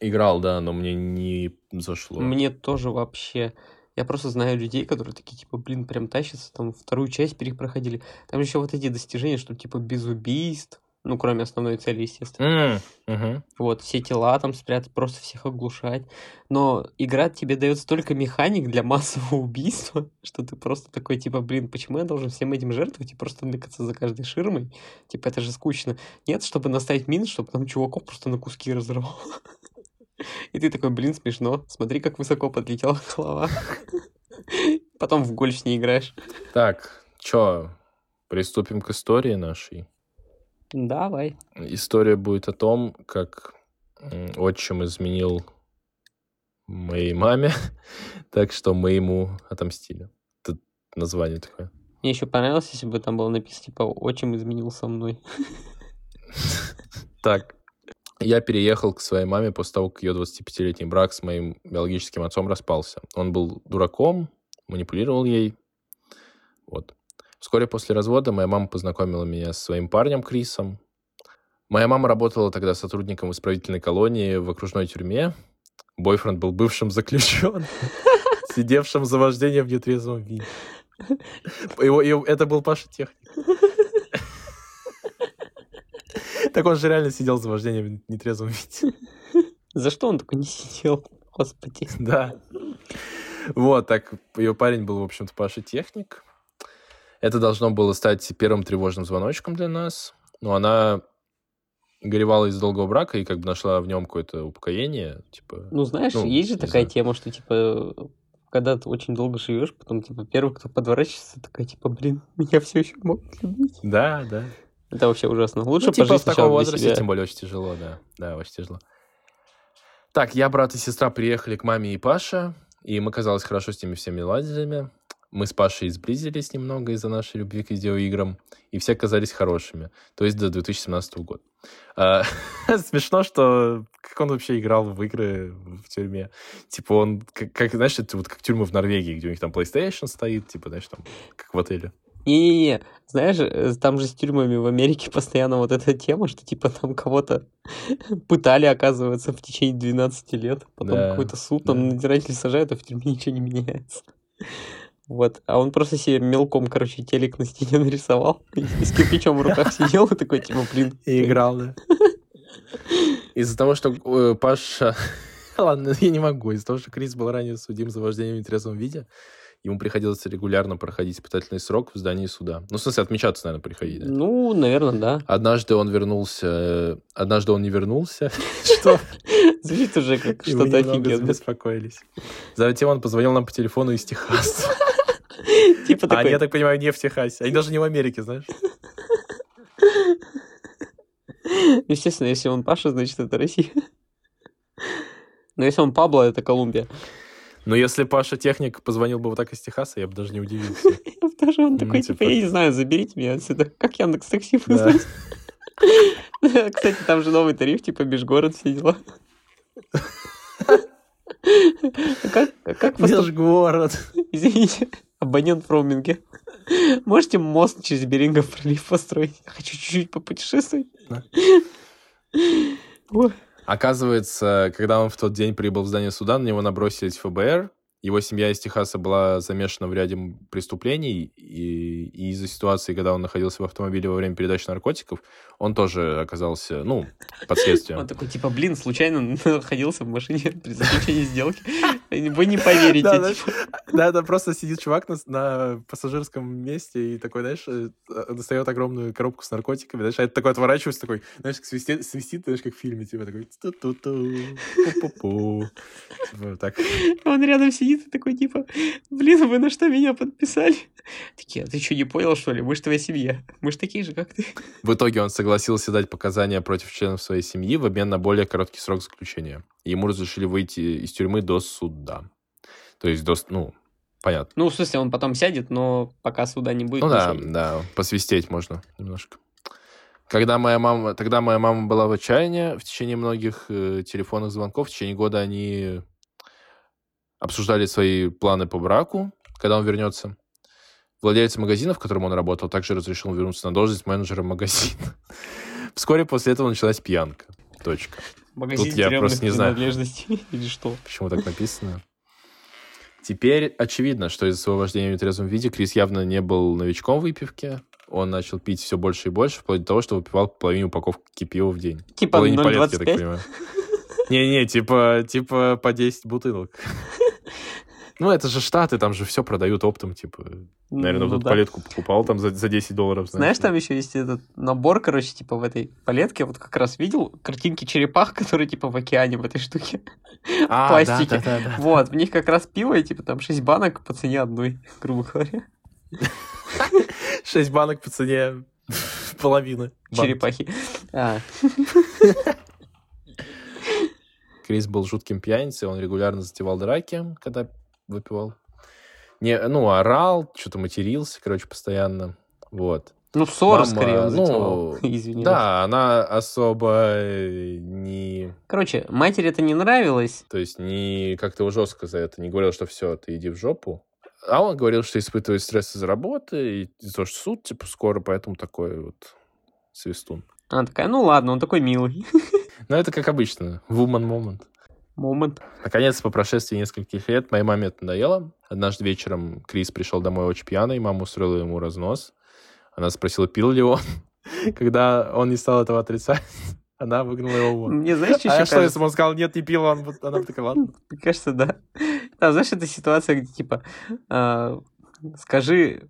Играл, да, но мне не зашло. Мне тоже вообще. Я просто знаю людей, которые такие, типа, блин, прям тащатся, там вторую часть перепроходили. Там еще вот эти достижения, что типа без убийств, ну, кроме основной цели, естественно. Мгм. Вот, все тела там спрятать, просто всех оглушать. Но игра тебе дает столько механик для массового убийства, что ты просто такой, типа, блин, почему я должен всем этим жертвовать и просто ныкаться за каждой ширмой? Типа, это же скучно. Нет, чтобы наставить мин, чтобы там чуваков просто на куски разорвал. И ты такой, блин, смешно. Смотри, как высоко подлетела голова. Потом в гольф с ней играешь. Так, чё, приступим к истории нашей. Давай. История будет о том, как отчим изменил моей маме, так что мы ему отомстили. Тут название такое. Мне еще понравилось, если бы там было написано, типа, отчим изменил со мной. Так, я переехал к своей маме после того, как ее 25-летний брак с моим биологическим отцом распался. Он был дураком, манипулировал ей. Вот. Вскоре после развода моя мама познакомила меня с своим парнем Крисом. Моя мама работала тогда сотрудником исправительной колонии в окружной тюрьме. Бойфренд был бывшим заключенным, сидевшим за вождением в нетрезвом виде. Его, его- это был Паша Техник. Так он же реально сидел за вождением в нетрезвом виде. За что он только не сидел? Господи. Да. Вот, так ее парень был, в общем-то, Паша Техник. Это должно было стать первым тревожным звоночком для нас. Но она горевала из долгого брака и как бы нашла в нем какое-то упокоение. Типа, Ну, знаешь, Ну, есть же такая знаю. тема, что, типа, когда ты очень долго живешь, потом, типа, первый, кто подворачивается, такая, типа, блин, меня все еще могут любить. да, да. Это вообще ужасно. Лучше Ну, типа пожить в таком возрасте, тем более, очень тяжело, да. Да, очень тяжело. Так, я, брат и сестра приехали к маме и Паше, и мы, казалось, хорошо с ними всеми ладили. мы с Пашей сблизились немного из-за нашей любви к видеоиграм, и все казались хорошими. То есть до 2017 года. А, смешно, что как он вообще играл в игры в тюрьме. Типа он, как, как знаешь, это вот как тюрьмы в Норвегии, где у них там PlayStation стоит, типа, знаешь, там, как в отеле. Не-не-не, знаешь, э, там же с тюрьмами в Америке постоянно вот эта тема, что типа там кого-то пытали, оказывается, в течение 12 лет. Потом Да, какой-то суд, там да. надзиратель сажает, а в тюрьме ничего не меняется. Вот. А он просто себе мелком, короче, телек на стене нарисовал. И с кирпичом в руках сидел и такой, типа, блин. И играл, да. Из-за того, что э, Паша... Ладно, я не могу. Из-за того, что Крис был ранее судим за вождение в нетрезвом виде, ему приходилось регулярно проходить испытательный срок в здании суда. Ну, в смысле, отмечаться, наверное, приходить. да. Ну, наверное, да. Однажды он вернулся... э, Однажды он не вернулся. Что? Звучит уже как что-то офигенное. забеспокоились. Затем он позвонил нам по телефону из Техаса. Типа А такой, я так понимаю, не в Техасе. Они даже не в Америке, знаешь? естественно, если он Паша, значит, это Россия. Но если он Пабло, это Колумбия. Но если Паша Техник позвонил бы вот так из Техаса, я бы даже не удивился. Даже он Ну, такой, типа- типа, я не знаю, заберите меня отсюда. Как Яндекс Такси вызвать? Кстати, там же новый тариф, типа межгород, все дела. А Как, а как Межгород. Извините, абонент в роуминге. Можете мост через Берингов пролив построить? Я хочу чуть-чуть попутешествовать. Ой, Оказывается, когда он в тот день прибыл в здание суда, на него набросились ФБР. Его семья из Техаса была замешана в ряде преступлений, и, и из-за ситуации, когда он находился в автомобиле во время передачи наркотиков, он тоже оказался, ну, под следствием. Он такой, типа, блин, случайно находился в машине при заключении сделки. Вы не поверите. Да, типа. Да, да, просто сидит чувак на, пассажирском месте и такой, знаешь, э, достает огромную коробку с наркотиками, знаешь, а это такой отворачивается, такой, знаешь, как свистит, свистит, знаешь, как в фильме, типа такой, ту-ту-ту, пу-пу-пу. Вот так. Он рядом сидит и такой, типа, блин, вы на что меня подписали? Такие, а ты что, не понял, что ли? Мы же твоя семья. Мы же такие же, как ты. В итоге он согласился дать показания против членов своей семьи в обмен на более короткий срок заключения. Ему разрешили выйти из тюрьмы до суда. То есть до, ну, понятно. Ну, в смысле, он потом сядет, но пока суда не будет. Ну да, ничего. да, посвистеть можно немножко. Когда моя мама, тогда моя мама была в отчаянии, в течение многих э, телефонных звонков, в течение года они обсуждали свои планы по браку, когда он вернется. Владелец магазина, в котором он работал, также разрешил вернуться на должность менеджера магазина. Вскоре после этого началась пьянка. Точка. Магазин Тут я просто не знаю. или что? Почему так написано? Теперь очевидно, что из-за своего вождения в нетрезвом виде Крис явно не был новичком в выпивке. Он начал пить все больше и больше, вплоть до того, что выпивал половину упаковки пива в день. Типа Половине палетки, я так 0,25? понимаю. Не-не, типа, типа по 10 бутылок. Ну, это же Штаты, там же все продают оптом, типа. Наверное, Ну тут да. палетку покупал там за, за 10 долларов. Знаешь, там еще есть этот набор, короче, типа в этой палетке, вот как раз видел картинки черепах, которые типа в океане в этой штуке. а, пластике. Да, да, да, да. Вот, в них как раз пиво, и типа там 6 банок по цене одной, грубо говоря. 6 банок по цене половины. Черепахи. А, Крис был жутким пьяницей, он регулярно затевал драки, когда выпивал. Не, ну, орал, что-то матерился, короче, постоянно. Вот. ну, ссора Мама, скорее он ну. Извини. Да, она особо э, не... Короче, матери это не нравилось. То есть не как-то жестко за это не говорил, что все, ты иди в жопу. А он говорил, что испытывает стресс из-за работы, и того, что суд, типа, скоро, поэтому такой вот свистун. Она такая, ну ладно, он такой милый. Но это как обычно, woman moment. Момент. Наконец, по прошествии нескольких лет, моей маме это надоело. Однажды вечером Крис пришел домой очень пьяный, мама устроила ему разнос. Она спросила, пил ли он. Когда он не стал этого отрицать, она выгнала его вон. Мне знаешь, что А еще что, если бы он сказал, нет, не пил, он, она бы такая, ладно. Мне кажется, да. Там, знаешь, это ситуация, где, типа, а, скажи,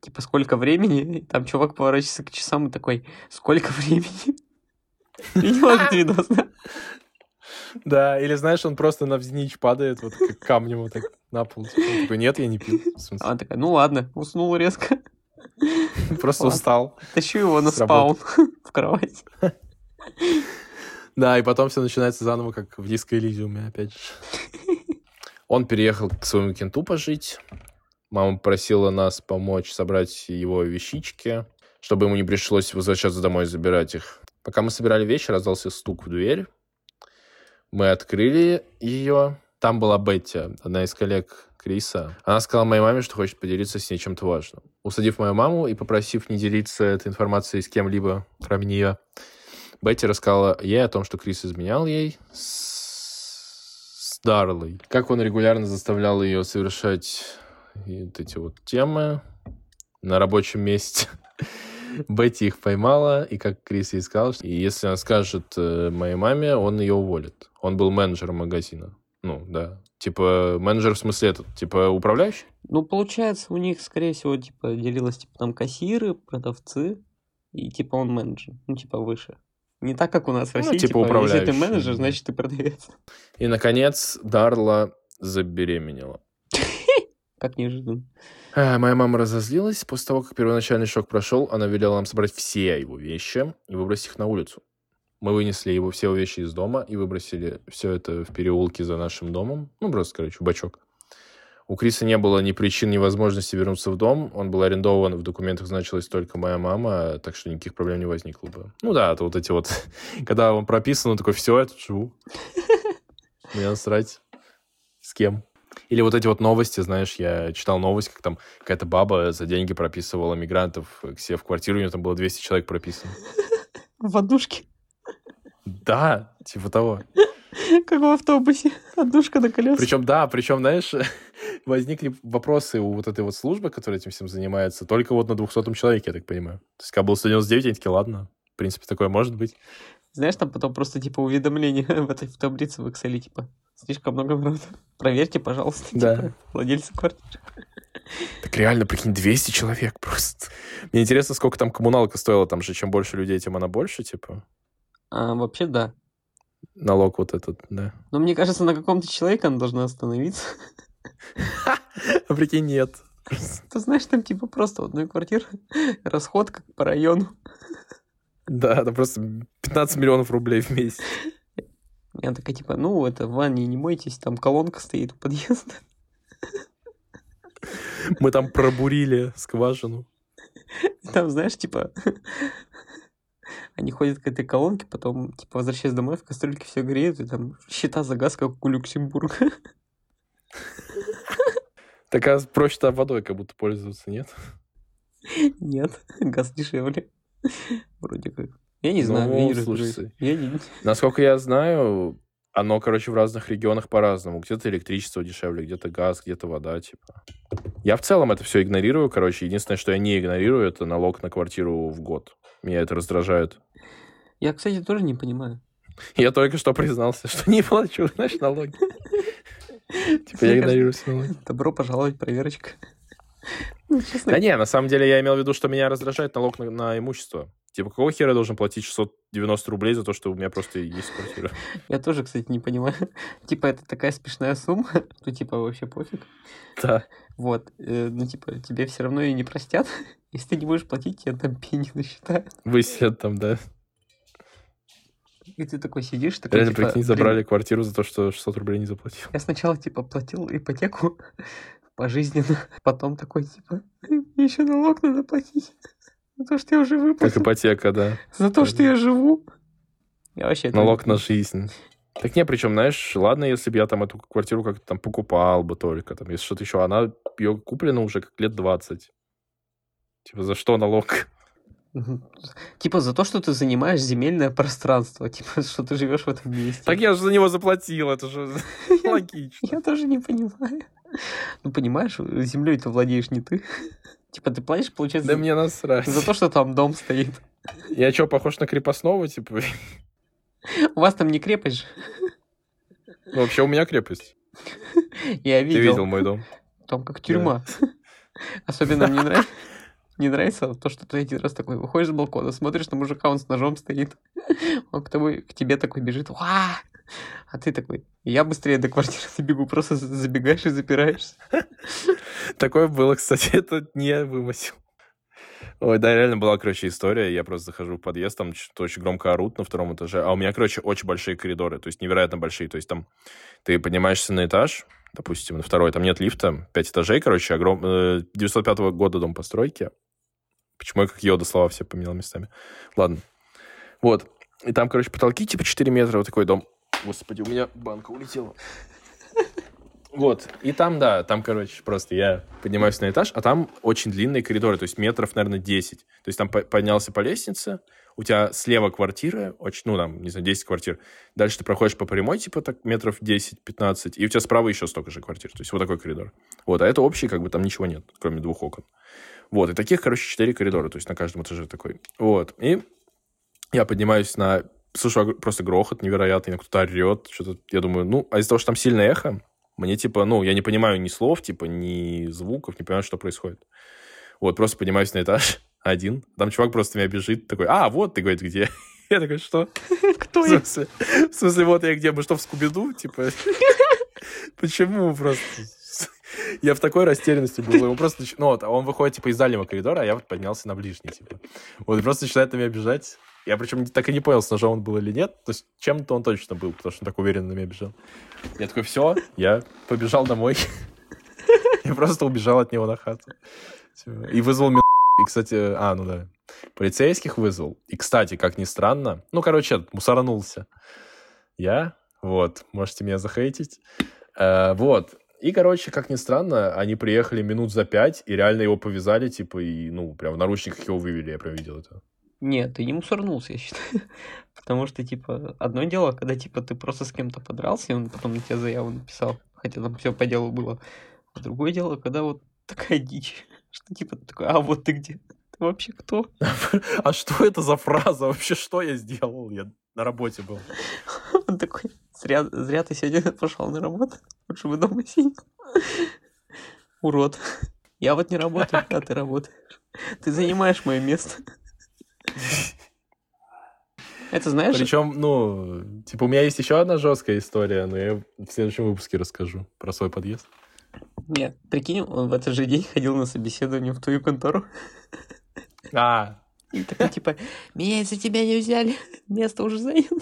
типа, сколько времени, и там чувак поворачивается к часам и такой, сколько времени? Видел этот видос, да? Да, или знаешь, он просто на взнич падает, вот как камнем вот так на пол. типа, Он такой, нет, я не пил. Она такая, ну ладно, уснул резко. Просто ладно. устал. Тащу его на спаун в кровать. Да, и потом все начинается заново, как в диско Элизиуме, опять же. Он переехал к своему кенту пожить. Мама просила нас помочь собрать его вещички, чтобы ему не пришлось возвращаться домой и забирать их. Пока мы собирали вещи, раздался стук в дверь. Мы открыли ее. Там была Бетти, одна из коллег Криса. Она сказала моей маме, что хочет поделиться с ней чем-то важным. Усадив мою маму и попросив не делиться этой информацией с кем-либо, кроме нее, Бетти рассказала ей о том, что Крис изменял ей с, с Дарлой. Как он регулярно заставлял ее совершать вот эти вот темы на рабочем месте. Бетти их поймала, и как Крис ей сказал, и если она скажет э, моей маме, он ее уволит. Он был менеджером магазина. Ну, да. Типа, менеджер в смысле этот, типа, управляющий? Ну, получается, у них, скорее всего, типа, делилось, типа, там кассиры, продавцы, и, типа, он менеджер. Ну, типа, выше. Не так, как у нас в Ну, России, типа, типа, если ты менеджер, значит, ты продавец. И, наконец, Дарла забеременела. Как неожиданно. А, Моя мама разозлилась. После того, как первоначальный шок прошел, она велела нам собрать все его вещи и выбросить их на улицу. Мы вынесли его все его вещи из дома и выбросили все это в переулке за нашим домом. Ну, просто, короче, в бачок. У Криса не было ни причин, ни возможности вернуться в дом. Он был арендован, в документах значилась только моя мама, так что никаких проблем не возникло бы. Ну да, это вот эти вот... Когда он прописан, он такой, все, я тут живу. Мне насрать. С кем? Или вот эти вот новости, знаешь, я читал новость, как там какая-то баба за деньги прописывала мигрантов к себе в квартиру, у нее там было 200 человек прописано. В подушке, Да, типа того. как в автобусе. Отдушка на колесах. Причем, да, причем, знаешь, возникли вопросы у вот этой вот службы, которая этим всем занимается, только вот на 200 человеке, я так понимаю. То есть, когда было 199, они такие, ладно, в принципе, такое может быть. Знаешь, там потом просто, типа, уведомление в этой в таблице в Excel, типа, слишком много народу. Проверьте, пожалуйста, Да. типа, владельца квартиры. Так реально, прикинь, 200 человек просто. Мне интересно, сколько там коммуналка стоила, там же чем больше людей, тем она больше, типа. А, вообще, да. Налог вот этот, да. Но мне кажется, на каком-то человеке она должна остановиться. А прикинь, нет. Ты знаешь, там, типа, просто в одной квартире расход как по району. Да, это просто 15 миллионов рублей в месяц. Я такая, типа, ну, это в ванне не мойтесь, там колонка стоит у подъезда. Мы там пробурили скважину. Там, знаешь, типа, они ходят к этой колонке, потом, типа, возвращаясь домой, в кастрюльке все греют, и там счета за газ, как у Люксембурга. Так а проще-то водой как будто пользоваться, нет? Нет, газ дешевле. Вроде как. Я не знаю, я Ну, не слушай. Я не... Насколько я знаю, оно, короче, в разных регионах по-разному. Где-то электричество дешевле, где-то газ, где-то вода, типа. Я в целом это все игнорирую, короче. Единственное, что я не игнорирую, это налог на квартиру в год. Меня это раздражает. Я, кстати, тоже не понимаю. Я только что признался, что не плачу, знаешь, налоги. Типа я игнорирую налоги. Добро пожаловать, проверочка. Ну, честно, Да не, на самом деле я имел в виду, что меня раздражает налог на, на имущество. Типа, какого хера я должен платить 690 рублей за то, что у меня просто есть квартира? я тоже, кстати, не понимаю. Типа, это такая смешная сумма, что, типа, вообще пофиг. Да. Вот, э, ну, типа, тебе все равно ее не простят. Если ты не будешь платить, тебе там пени насчитают. Высидят там, да. И ты такой сидишь, такой, Реально, типа, прикинь, «Блин, забрали квартиру за то, что 600 рублей не заплатил. Я сначала, типа, платил ипотеку пожизненно, потом такой, типа, мне еще налог надо платить. За то, что я уже Как выплатил. ипотека, да. За то, что я живу. Я вообще... Налог на жизнь. Так не, причем, знаешь, ладно, если бы я там эту квартиру как-то там покупал бы только, там, если что-то еще, она, ее куплена уже как лет 20. Типа, за что налог? Типа за то, что ты занимаешь земельное пространство, типа, что ты живешь в этом месте. Так я же за него заплатил, это же логично. Я тоже не понимаю. Ну, понимаешь, землей ты владеешь не ты. Типа ты платишь, получается, Да мне насрать. за то, что там дом стоит. Я что, похож на крепостного, типа? У вас там не крепость же. Ну, вообще у меня крепость. Я Ты видел. видел мой дом. Там как тюрьма. Особенно мне нравится. Не нравится то, что ты один раз такой выходишь с балкона, смотришь на мужика, он с ножом стоит. Он к, тобой, к тебе такой бежит. Ва! А ты такой, я быстрее до квартиры забегу, просто за- забегаешь и запираешься. Такое было, кстати, это не вымысел. Ой, да, реально была, короче, история. Я просто захожу в подъезд, там что-то очень громко орут на втором этаже. А у меня, короче, очень большие коридоры, то есть невероятно большие. То есть там ты поднимаешься на этаж, допустим, на второй, там нет лифта, пять этажей, короче, огром... 905 э, года дом постройки. Почему я как Йода слова все поменял местами? Ладно. Вот. И там, короче, потолки типа 4 метра, вот такой дом. Господи, у меня банка улетела. Вот, и там, да, там, короче, просто я поднимаюсь на этаж, а там очень длинные коридоры, то есть метров, наверное, 10. То есть там поднялся по лестнице, у тебя слева квартира, очень, ну, там, не знаю, 10 квартир. Дальше ты проходишь по прямой, типа, так, метров 10-15, и у тебя справа еще столько же квартир. То есть вот такой коридор. Вот, а это общий, как бы, там ничего нет, кроме двух окон. Вот, и таких, короче, 4 коридора, то есть на каждом этаже такой. Вот, и я поднимаюсь на... Слушаю просто грохот невероятный, кто-то орет, что-то... Я думаю, ну, а из-за того, что там сильное эхо, мне, типа, ну, я не понимаю ни слов, типа, ни звуков, не понимаю, что происходит. Вот, просто поднимаюсь на этаж, один. Там чувак просто меня бежит, такой, а, вот ты, говорит, где? Я такой, что? Кто в смысле, в смысле, вот я где? Мы что, в Скубиду? Типа, почему просто? Я в такой растерянности был. Ему просто, ну вот, он выходит, типа, из дальнего коридора, а я вот поднялся на ближний, типа. Вот, просто начинает на меня бежать. Я причем так и не понял, с ножом он был или нет. То есть чем-то он точно был, потому что он так уверенно на меня бежал. Я такой, все, я побежал домой. Я просто убежал от него на хату. И вызвал и, кстати, а, ну да, полицейских вызвал. И, кстати, как ни странно, ну, короче, мусоранулся. Я, вот, можете меня захейтить. Э, вот, и, короче, как ни странно, они приехали минут за пять и реально его повязали, типа, и, ну, прям в наручниках его вывели, я прям видел это. Нет, ты не мусорнулся, я считаю. Потому что, типа, одно дело, когда, типа, ты просто с кем-то подрался, и он потом на тебя заяву написал, хотя там все по делу было. А другое дело, когда вот такая дичь. Что типа такой, а вот ты где? Ты вообще кто? А что это за фраза? Вообще, что я сделал? Я на работе был. Он такой, зря, зря ты сегодня пошел на работу. Лучше бы дома сидел. Урод. Я вот не работаю, а ты работаешь. Ты занимаешь мое место. Это знаешь? Причем, ну, типа, у меня есть еще одна жесткая история, но я в следующем выпуске расскажу про свой подъезд. Нет, прикинь, он в этот же день ходил на собеседование в твою контору. А. И такой, типа, меня из-за тебя не взяли, место уже занято.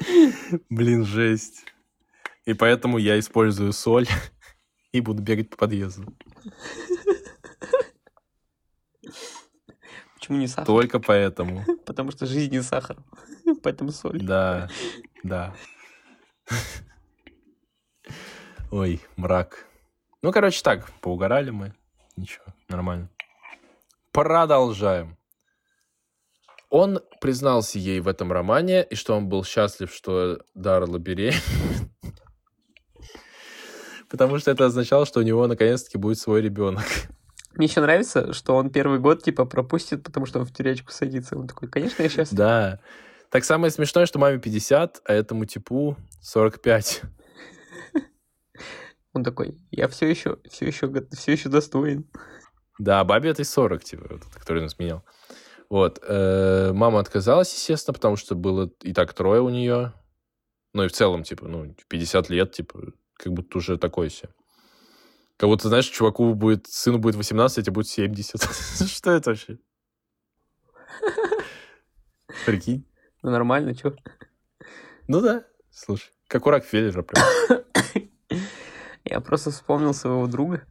Блин, жесть. И поэтому я использую соль и буду бегать по подъезду. Почему не сахар? Только поэтому. Потому что жизнь не сахар. Поэтому соль. Да, да. Ой, мрак. Ну, короче, так, поугорали мы. Ничего, нормально. Продолжаем. Он признался ей в этом романе, и что он был счастлив, что Дарла беременна. Потому что это означало, что у него наконец-таки будет свой ребенок. Мне еще нравится, что он первый год типа пропустит, потому что он в тюрячку садится. Он такой, конечно, я сейчас... Да. Так самое смешное, что маме 50, а этому типу 45. Он такой, я все еще, все еще, все еще достоин. Да, бабе этой 40, типа, который нас менял. Вот. Э, мама отказалась, естественно, потому что было и так трое у нее. Ну и в целом, типа, ну, 50 лет, типа, как будто уже такой себе. Как будто, знаешь, чуваку будет, сыну будет 18, а тебе будет 70. Что это вообще? Прикинь. Ну, нормально, чё? Ну да, слушай, как у Рокфеллера прям. Я просто вспомнил своего друга,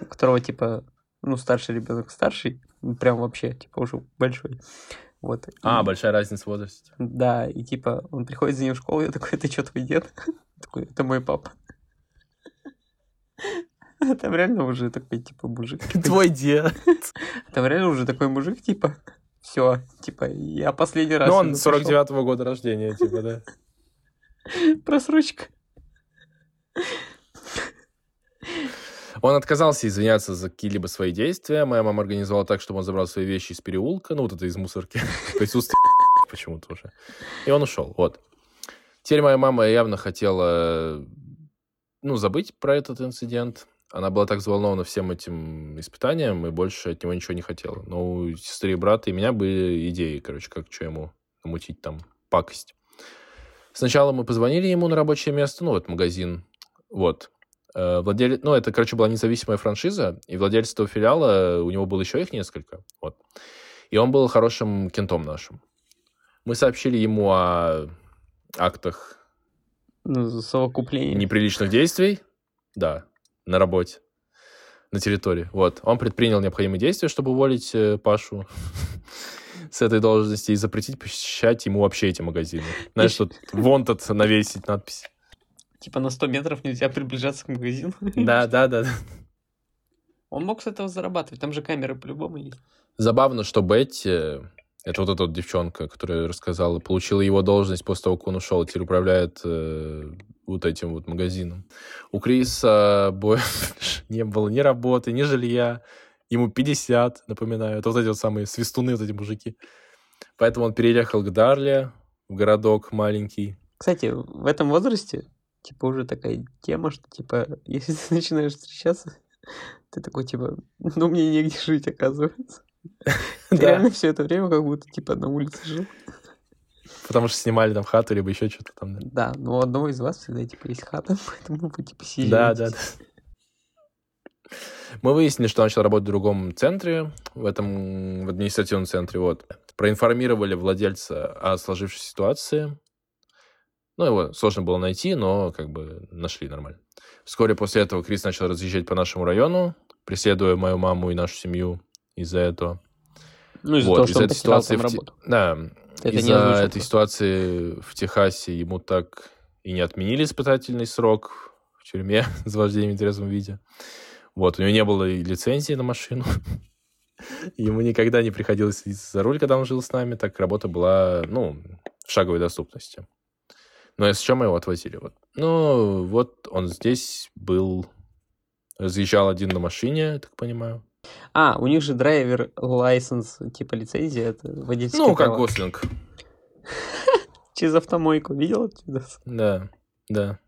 у которого, типа, ну, старший ребенок старший, прям вообще, типа, уже большой. Вот. А, и... большая разница в возрасте. Да, и типа, он приходит за ним в школу, я такой, это что, твой дед? такой, это мой папа. Там реально уже такой, типа, мужик. Твой дед. Там реально уже такой мужик, типа, все, типа, я последний раз... Ну, он 49-го года рождения, типа, да. Просрочка. Он отказался извиняться за какие-либо свои действия. Моя мама организовала так, чтобы он забрал свои вещи из переулка, ну, вот это из мусорки. Присутствие почему-то уже. И он ушел, вот. Теперь моя мама явно хотела, ну, забыть про этот инцидент. Она была так взволнована всем этим испытанием и больше от него ничего не хотела. Но у сестры и брата и меня были идеи, короче, как что ему намутить там пакость. Сначала мы позвонили ему на рабочее место, ну, вот магазин, вот. Э, владелец, ну, это, короче, была независимая франшиза, и владелец этого филиала, у него было еще их несколько, вот. И он был хорошим кентом нашим. Мы сообщили ему о актах Ну, совокупление. неприличных действий, да, на работе, на территории. Вот. Он предпринял необходимые действия, чтобы уволить э, Пашу с этой должности и запретить посещать ему вообще эти магазины. Знаешь, тут wanted навесить надпись. Типа на 100 метров нельзя приближаться к магазину. Да, да, да. Он мог с этого зарабатывать, там же камеры по-любому есть. Забавно, что Бетти, это вот эта вот девчонка, которая рассказала, получила его должность после того, как он ушел, и теперь управляет э, вот этим вот магазином. У Криса больше не было ни работы, ни жилья. Ему 50, напоминаю. Это вот эти вот самые свистуны, вот эти мужики. Поэтому он переехал к Дарле, в городок маленький. Кстати, в этом возрасте, типа, уже такая тема, что, типа, если ты начинаешь встречаться, ты такой, типа, ну, мне негде жить, оказывается. Ты реально все это время как будто, типа, на улице жил. потому что снимали там хату, либо еще что-то там. да. Но у одного из вас всегда, типа, есть хата, поэтому вы, типа, съезжаете. Да, да, да. Мы выяснили, что он начал работать в другом центре, в этом в административном центре. Вот. Проинформировали владельца о сложившейся ситуации. Ну, его сложно было найти, но как бы нашли нормально. Вскоре после этого Крис начал разъезжать по нашему району, преследуя мою маму и нашу семью из-за этого. Ну, из-за Вот, того, что он этой ситуации в работу. Да, из-за этой просто. ситуации в Техасе ему так и не отменили испытательный срок в тюрьме за вождением в трезвом виде. Вот, у него не было и лицензии на машину. Ему никогда не приходилось садиться за руль, когда он жил с нами, так работа была, ну, в шаговой доступности. Но с чем мы его отвозили? Вот. Ну, вот он здесь был, разъезжал один на машине, я так понимаю. А, у них же драйвер лайсенс, типа, лицензия, это водительские Ну, как. Гослинг. Через автомойку, видел? Да, да.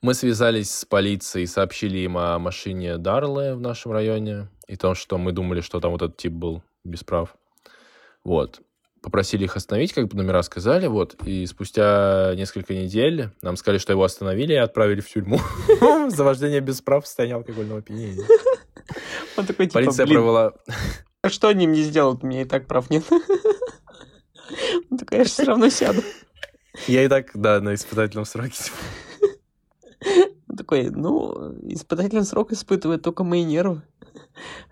Мы связались с полицией, сообщили им о машине Дарлы в нашем районе и том, что мы думали, что там вот этот тип был без прав. Вот. Попросили их остановить, как бы номера сказали, вот. И спустя несколько недель нам сказали, что его остановили и отправили в тюрьму за вождение без прав в состоянии алкогольного опьянения. Он такой, типа, Полиция блин, провела... а что они мне сделают? У меня и так прав нет. Он такой, я же все равно сяду. Я и так, да, на испытательном сроке. Он такой, ну, испытательный срок испытывает только мои нервы,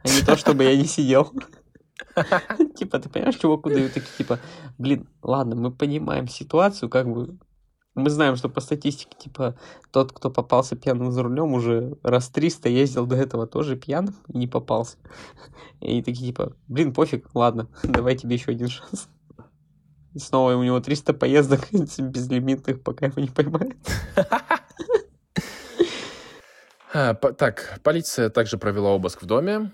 а не то, чтобы я не сидел. Типа, ты понимаешь, чуваку дают такие, типа, блин, ладно, мы понимаем ситуацию, как бы, мы знаем, что по статистике, типа, тот, кто попался пьяным за рулем, уже раз 300 ездил до этого тоже пьяным и не попался. И такие, типа, блин, пофиг, ладно, давай тебе еще один шанс. И снова у него 300 поездок безлимитных, пока его не поймают. А, Так, полиция также провела обыск в доме,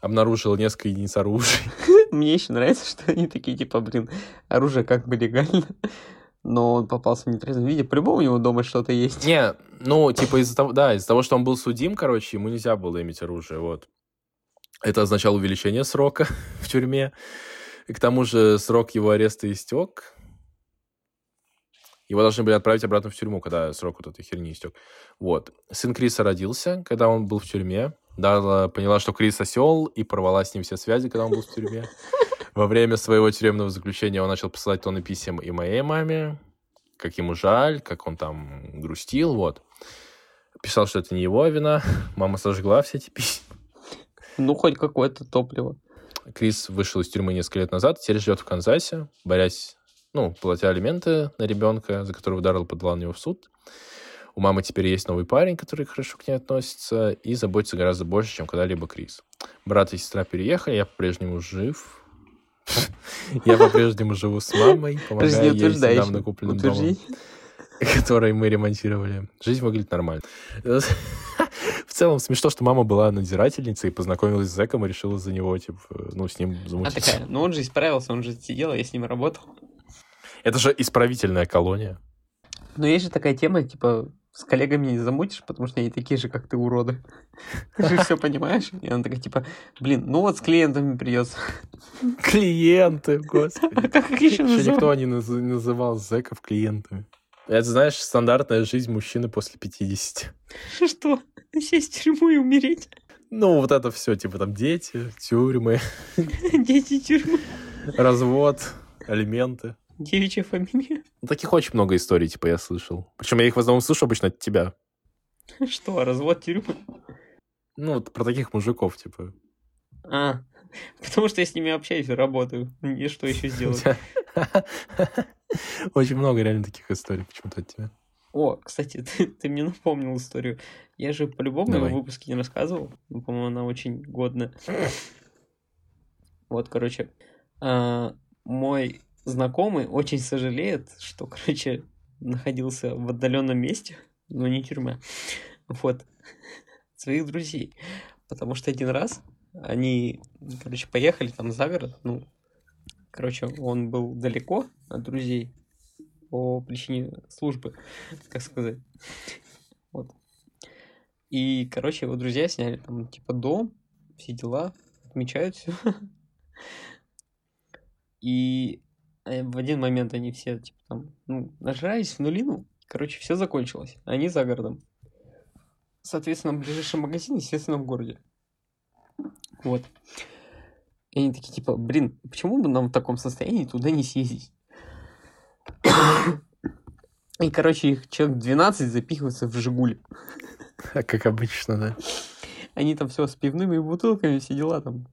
обнаружила несколько единиц оружия. Мне еще нравится, что они такие, типа, блин, оружие как бы легально, но он попался в нетрезвом виде. По-любому у него дома что-то есть. Не, ну, типа из-за того, да, из-за того, что он был судим, короче, ему нельзя было иметь оружие, вот. Это означало увеличение срока в тюрьме. И к тому же срок его ареста истек. Его должны были отправить обратно в тюрьму, когда срок вот этой херни истек. Вот. Сын Криса родился, когда он был в тюрьме. Дарла поняла, что Крис осел, и порвала с ним все связи, когда он был в тюрьме. Во время своего тюремного заключения он начал посылать тонны писем и моей маме, как ему жаль, как он там грустил, вот. Писал, что это не его вина. Мама сожгла все эти письма. Ну, хоть какое-то топливо. Крис вышел из тюрьмы несколько лет назад, теперь живет в Канзасе, борясь, ну, платя алименты на ребенка, за которого Даррелл подала на него в суд. У мамы теперь есть новый парень, который хорошо к ней относится и заботится гораздо больше, чем когда-либо Крис. Брат и сестра переехали, я по-прежнему жив. Я по-прежнему живу с мамой, помогаю ей с недавно купленным домом, утверждение. который мы ремонтировали. Жизнь выглядит нормально. В целом смешно, что мама была надзирательницей и познакомилась с зэком и решила за него, типа, ну, с ним А замутить. такая, ну он же исправился, он же сидел, я с ним работал. Это же исправительная колония. Но есть же такая тема, типа, с коллегами не замутишь, потому что они такие же, как ты, уроды. Ты же все понимаешь? И она такая, типа, блин, ну вот с клиентами придется. Клиенты, господи. Как их еще никто не наз- называл зэков клиентами. Это, знаешь, стандартная жизнь мужчины после 50. Что? Сесть в тюрьму и умереть? Ну, вот это все, типа там дети, тюрьмы, Дети тюрьмы. развод, алименты. Девичья фамилия? Ну, Таких очень много историй, типа, я слышал. Причем я их в основном слышу обычно от тебя. Что, развод тюрьмы? Ну, вот про таких мужиков, типа. А, потому что я с ними общаюсь и работаю. Мне что еще сделать? Очень много реально таких историй почему-то от тебя. О, кстати, ты, ты мне напомнил историю. Я же по-любому в выпуске не рассказывал. Ну, по-моему, она очень годная. Вот, короче, а, мой знакомый очень сожалеет, что, короче, находился в отдаленном месте, но не тюрьма. Вот. Своих друзей. Потому что один раз они, короче, поехали там за город. Ну, короче, он был далеко от друзей по причине службы, так сказать. Вот. И, короче, его друзья сняли там, типа, дом, все дела, отмечают все. И в один момент они все, типа, там, ну, нажрались в нулину. Короче, все закончилось. Они за городом. Соответственно, ближайший магазин, естественно, в городе. Вот. И они такие, типа, блин, почему бы нам в таком состоянии туда не съездить? И, короче, их человек 12 запихиваются в Жигуль. Как обычно, да. Они там все с пивными бутылками, все дела там.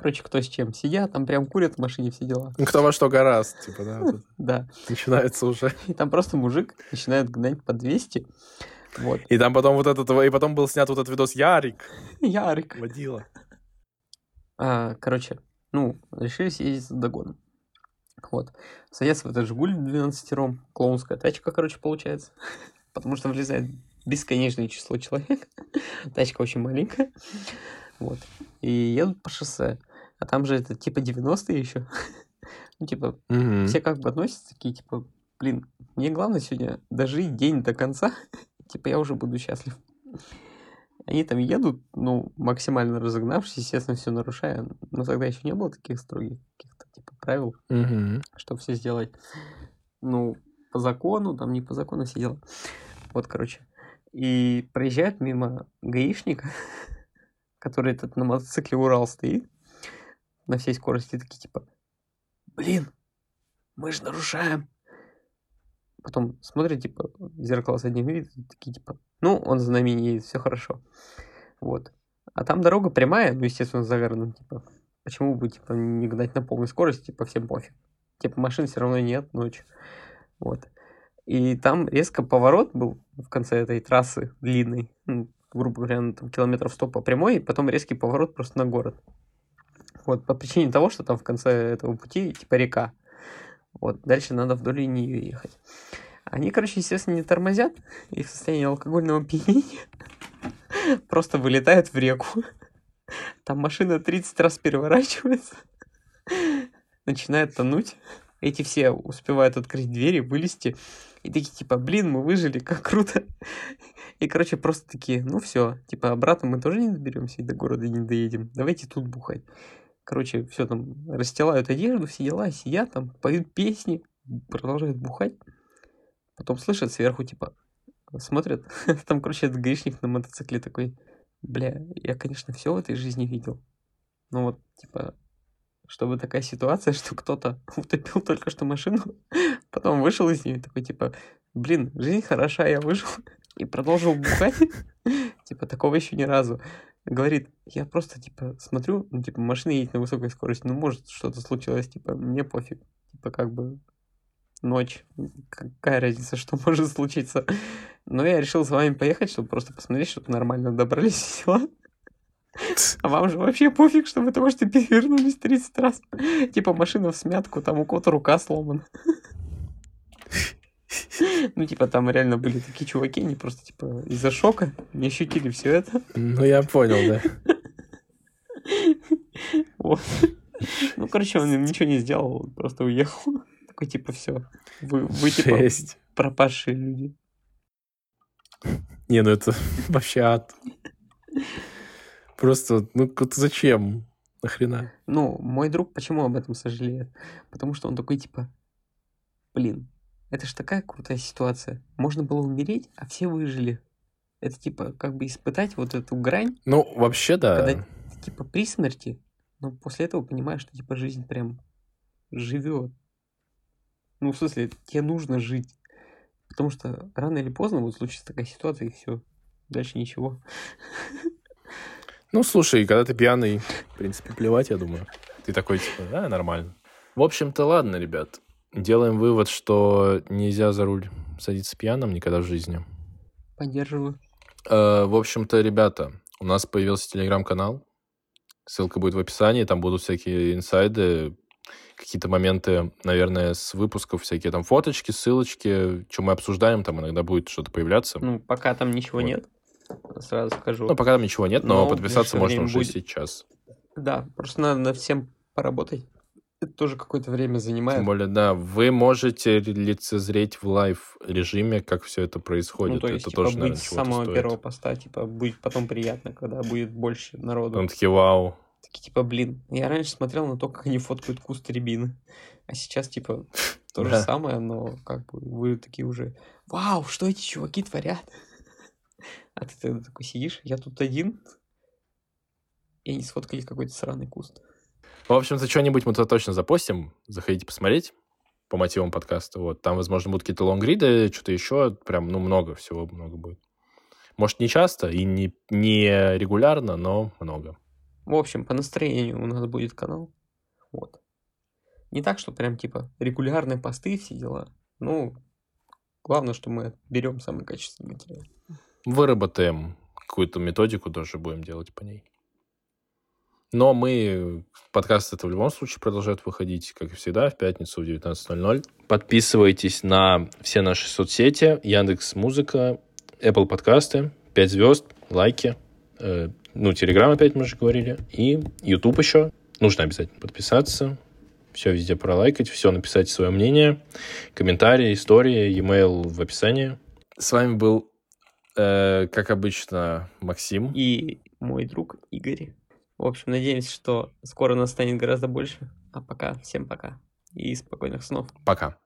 Короче, кто с чем сидят, там прям курят в машине, все дела. Ну, кто во что гораст, типа, да. Да. Начинается уже. И там просто мужик начинает гнать по 200. Вот. И там потом вот этот, и потом был снят вот этот видос Ярик, Ярик. водила. А, короче, ну, решили съездить за догоном. Вот. Садятся в этот Жигуль 12 Клоунская тачка, короче, получается. Потому что влезает бесконечное число человек. Тачка очень маленькая. Вот. И едут по шоссе. А там же это типа 90-е еще. Ну, типа, Мгм. все как бы относятся такие, типа, блин, мне главное сегодня дожить день до конца. Типа, я уже буду счастлив. Они там едут, ну, максимально разогнавшись, естественно, все нарушая. Но тогда еще не было таких строгих каких-то, типа, правил, Мгм. чтобы все сделать, ну, по закону, там не по закону все дела. Вот, короче. И проезжают мимо гаишника, который этот на мотоцикле Урал стоит, на всей скорости, такие, типа, блин, мы же нарушаем. Потом смотрят, типа, в зеркало заднего вида, такие, типа, ну, он за нами не едет, все хорошо. Вот. А там дорога прямая, ну, естественно, за городом, типа, почему бы, типа, не гнать на полной скорости, типа, всем пофиг. Типа, машин все равно нет ночью. Вот. И там резко поворот был в конце этой трассы длинной, ну, грубо говоря, ну, там, километров 100 по прямой, и потом резкий поворот просто на город. Вот, по причине того, что там в конце этого пути, типа, река. Вот, дальше надо вдоль нее ехать. Они, короче, естественно, не тормозят, и в состоянии алкогольного опьянения просто вылетают в реку. Там машина 30 раз переворачивается, начинает тонуть. Эти все успевают открыть двери, вылезти. И такие, типа, блин, мы выжили, как круто. И, короче, просто такие, ну все, типа, обратно мы тоже не доберемся и до города не доедем. Давайте тут бухать. Короче, все там, расстилают одежду, все дела, сидят там, поют песни, продолжают бухать. Потом слышат сверху, типа, смотрят, там, короче, этот гаишник на мотоцикле такой, бля, я, конечно, все в этой жизни видел. Но вот, типа, чтобы такая ситуация, что кто-то утопил только что машину, потом вышел из нее, такой, типа, блин, жизнь хороша, я выжил, и продолжил бухать. Типа, такого еще ни разу. Говорит, я просто, типа, смотрю, ну, типа, машина едет на высокой скорости, ну, может, что-то случилось, типа, мне пофиг. Типа, как бы, ночь, какая разница, что может случиться. Но я решил с вами поехать, чтобы просто посмотреть, чтобы нормально добрались все дела. А вам же вообще пофиг, что вы только что перевернулись 30 раз. Типа машина в смятку, там у кого-то рука сломана. Ну, типа, там реально были такие чуваки, они просто, типа, из-за шока не ощутили все это. Ну, я понял, да. Вот. Ну, короче, он им ничего не сделал, он просто уехал. Такой, типа, все. Вы, вы типа, Жесть. пропавшие люди. Не, ну это вообще ад. Просто, ну зачем? Нахрена? Ну, мой друг почему об этом сожалеет? Потому что он такой, типа, блин, это ж такая крутая ситуация. Можно было умереть, а все выжили. Это, типа, как бы испытать вот эту грань, Ну, вообще, да. когда ты, типа, при смерти, но после этого понимаешь, что, типа, жизнь прям живет. Ну, в смысле, тебе нужно жить. Потому что рано или поздно вот случится такая ситуация, и все. Дальше ничего. Ну, слушай, когда ты пьяный, в принципе, плевать, я думаю. Ты такой, типа, да, нормально. В общем-то, ладно, ребят. Делаем вывод, что нельзя за руль садиться пьяным никогда в жизни. Поддерживаю. Э, в общем-то, ребята, у нас появился телеграм-канал. Ссылка будет в описании. Там будут всякие инсайды, какие-то моменты, наверное, с выпусков, всякие там фоточки, ссылочки, что мы обсуждаем, там иногда будет что-то появляться. Ну, пока там ничего Вот. нет. Сразу скажу. Ну, пока там ничего нет, но, Но в подписаться можно уже будет. сейчас. Да, просто надо над всем поработать. Это тоже какое-то время занимает. Тем более, да, вы можете лицезреть в live режиме, как все это происходит. ну, то есть, это типа, тоже, быть наверное, с самого стоит. первого поста, типа, будет потом приятно, когда будет больше народу. Там такие, вау. Такие, типа, блин, я раньше смотрел на то, как они фоткают куст рябины. А сейчас, типа, то же самое, но как бы вы такие уже, вау, что эти чуваки творят? А ты тогда такой сидишь, я тут один, и они сфоткали какой-то сраный куст. В общем-то, что-нибудь мы туда точно запостим. Заходите посмотреть по мотивам подкаста. Вот. Там, возможно, будут какие-то лонгриды, что-то еще. Прям, ну, много всего много будет. Может, не часто и не, не регулярно, но много. В общем, по настроению у нас будет канал. Вот. Не так, что прям, типа, регулярные посты, все дела. Ну, главное, что мы берем самый качественный материал. Выработаем какую-то методику, тоже будем делать по ней. Но мы... Подкаст это в любом случае продолжает выходить, как и всегда, в пятницу в 19.00. Подписывайтесь на все наши соцсети. Яндекс Музыка, Apple подкасты, 5 звезд, лайки. э, ну, Телеграм опять мы же говорили. И YouTube еще. Нужно обязательно подписаться. Все везде пролайкать, все написать свое мнение. Комментарии, истории, e-mail в описании. С вами был, э, как обычно, Максим. И мой друг Игорь. В общем, надеемся, что скоро нас станет гораздо больше. А пока, всем пока. И спокойных снов. Пока.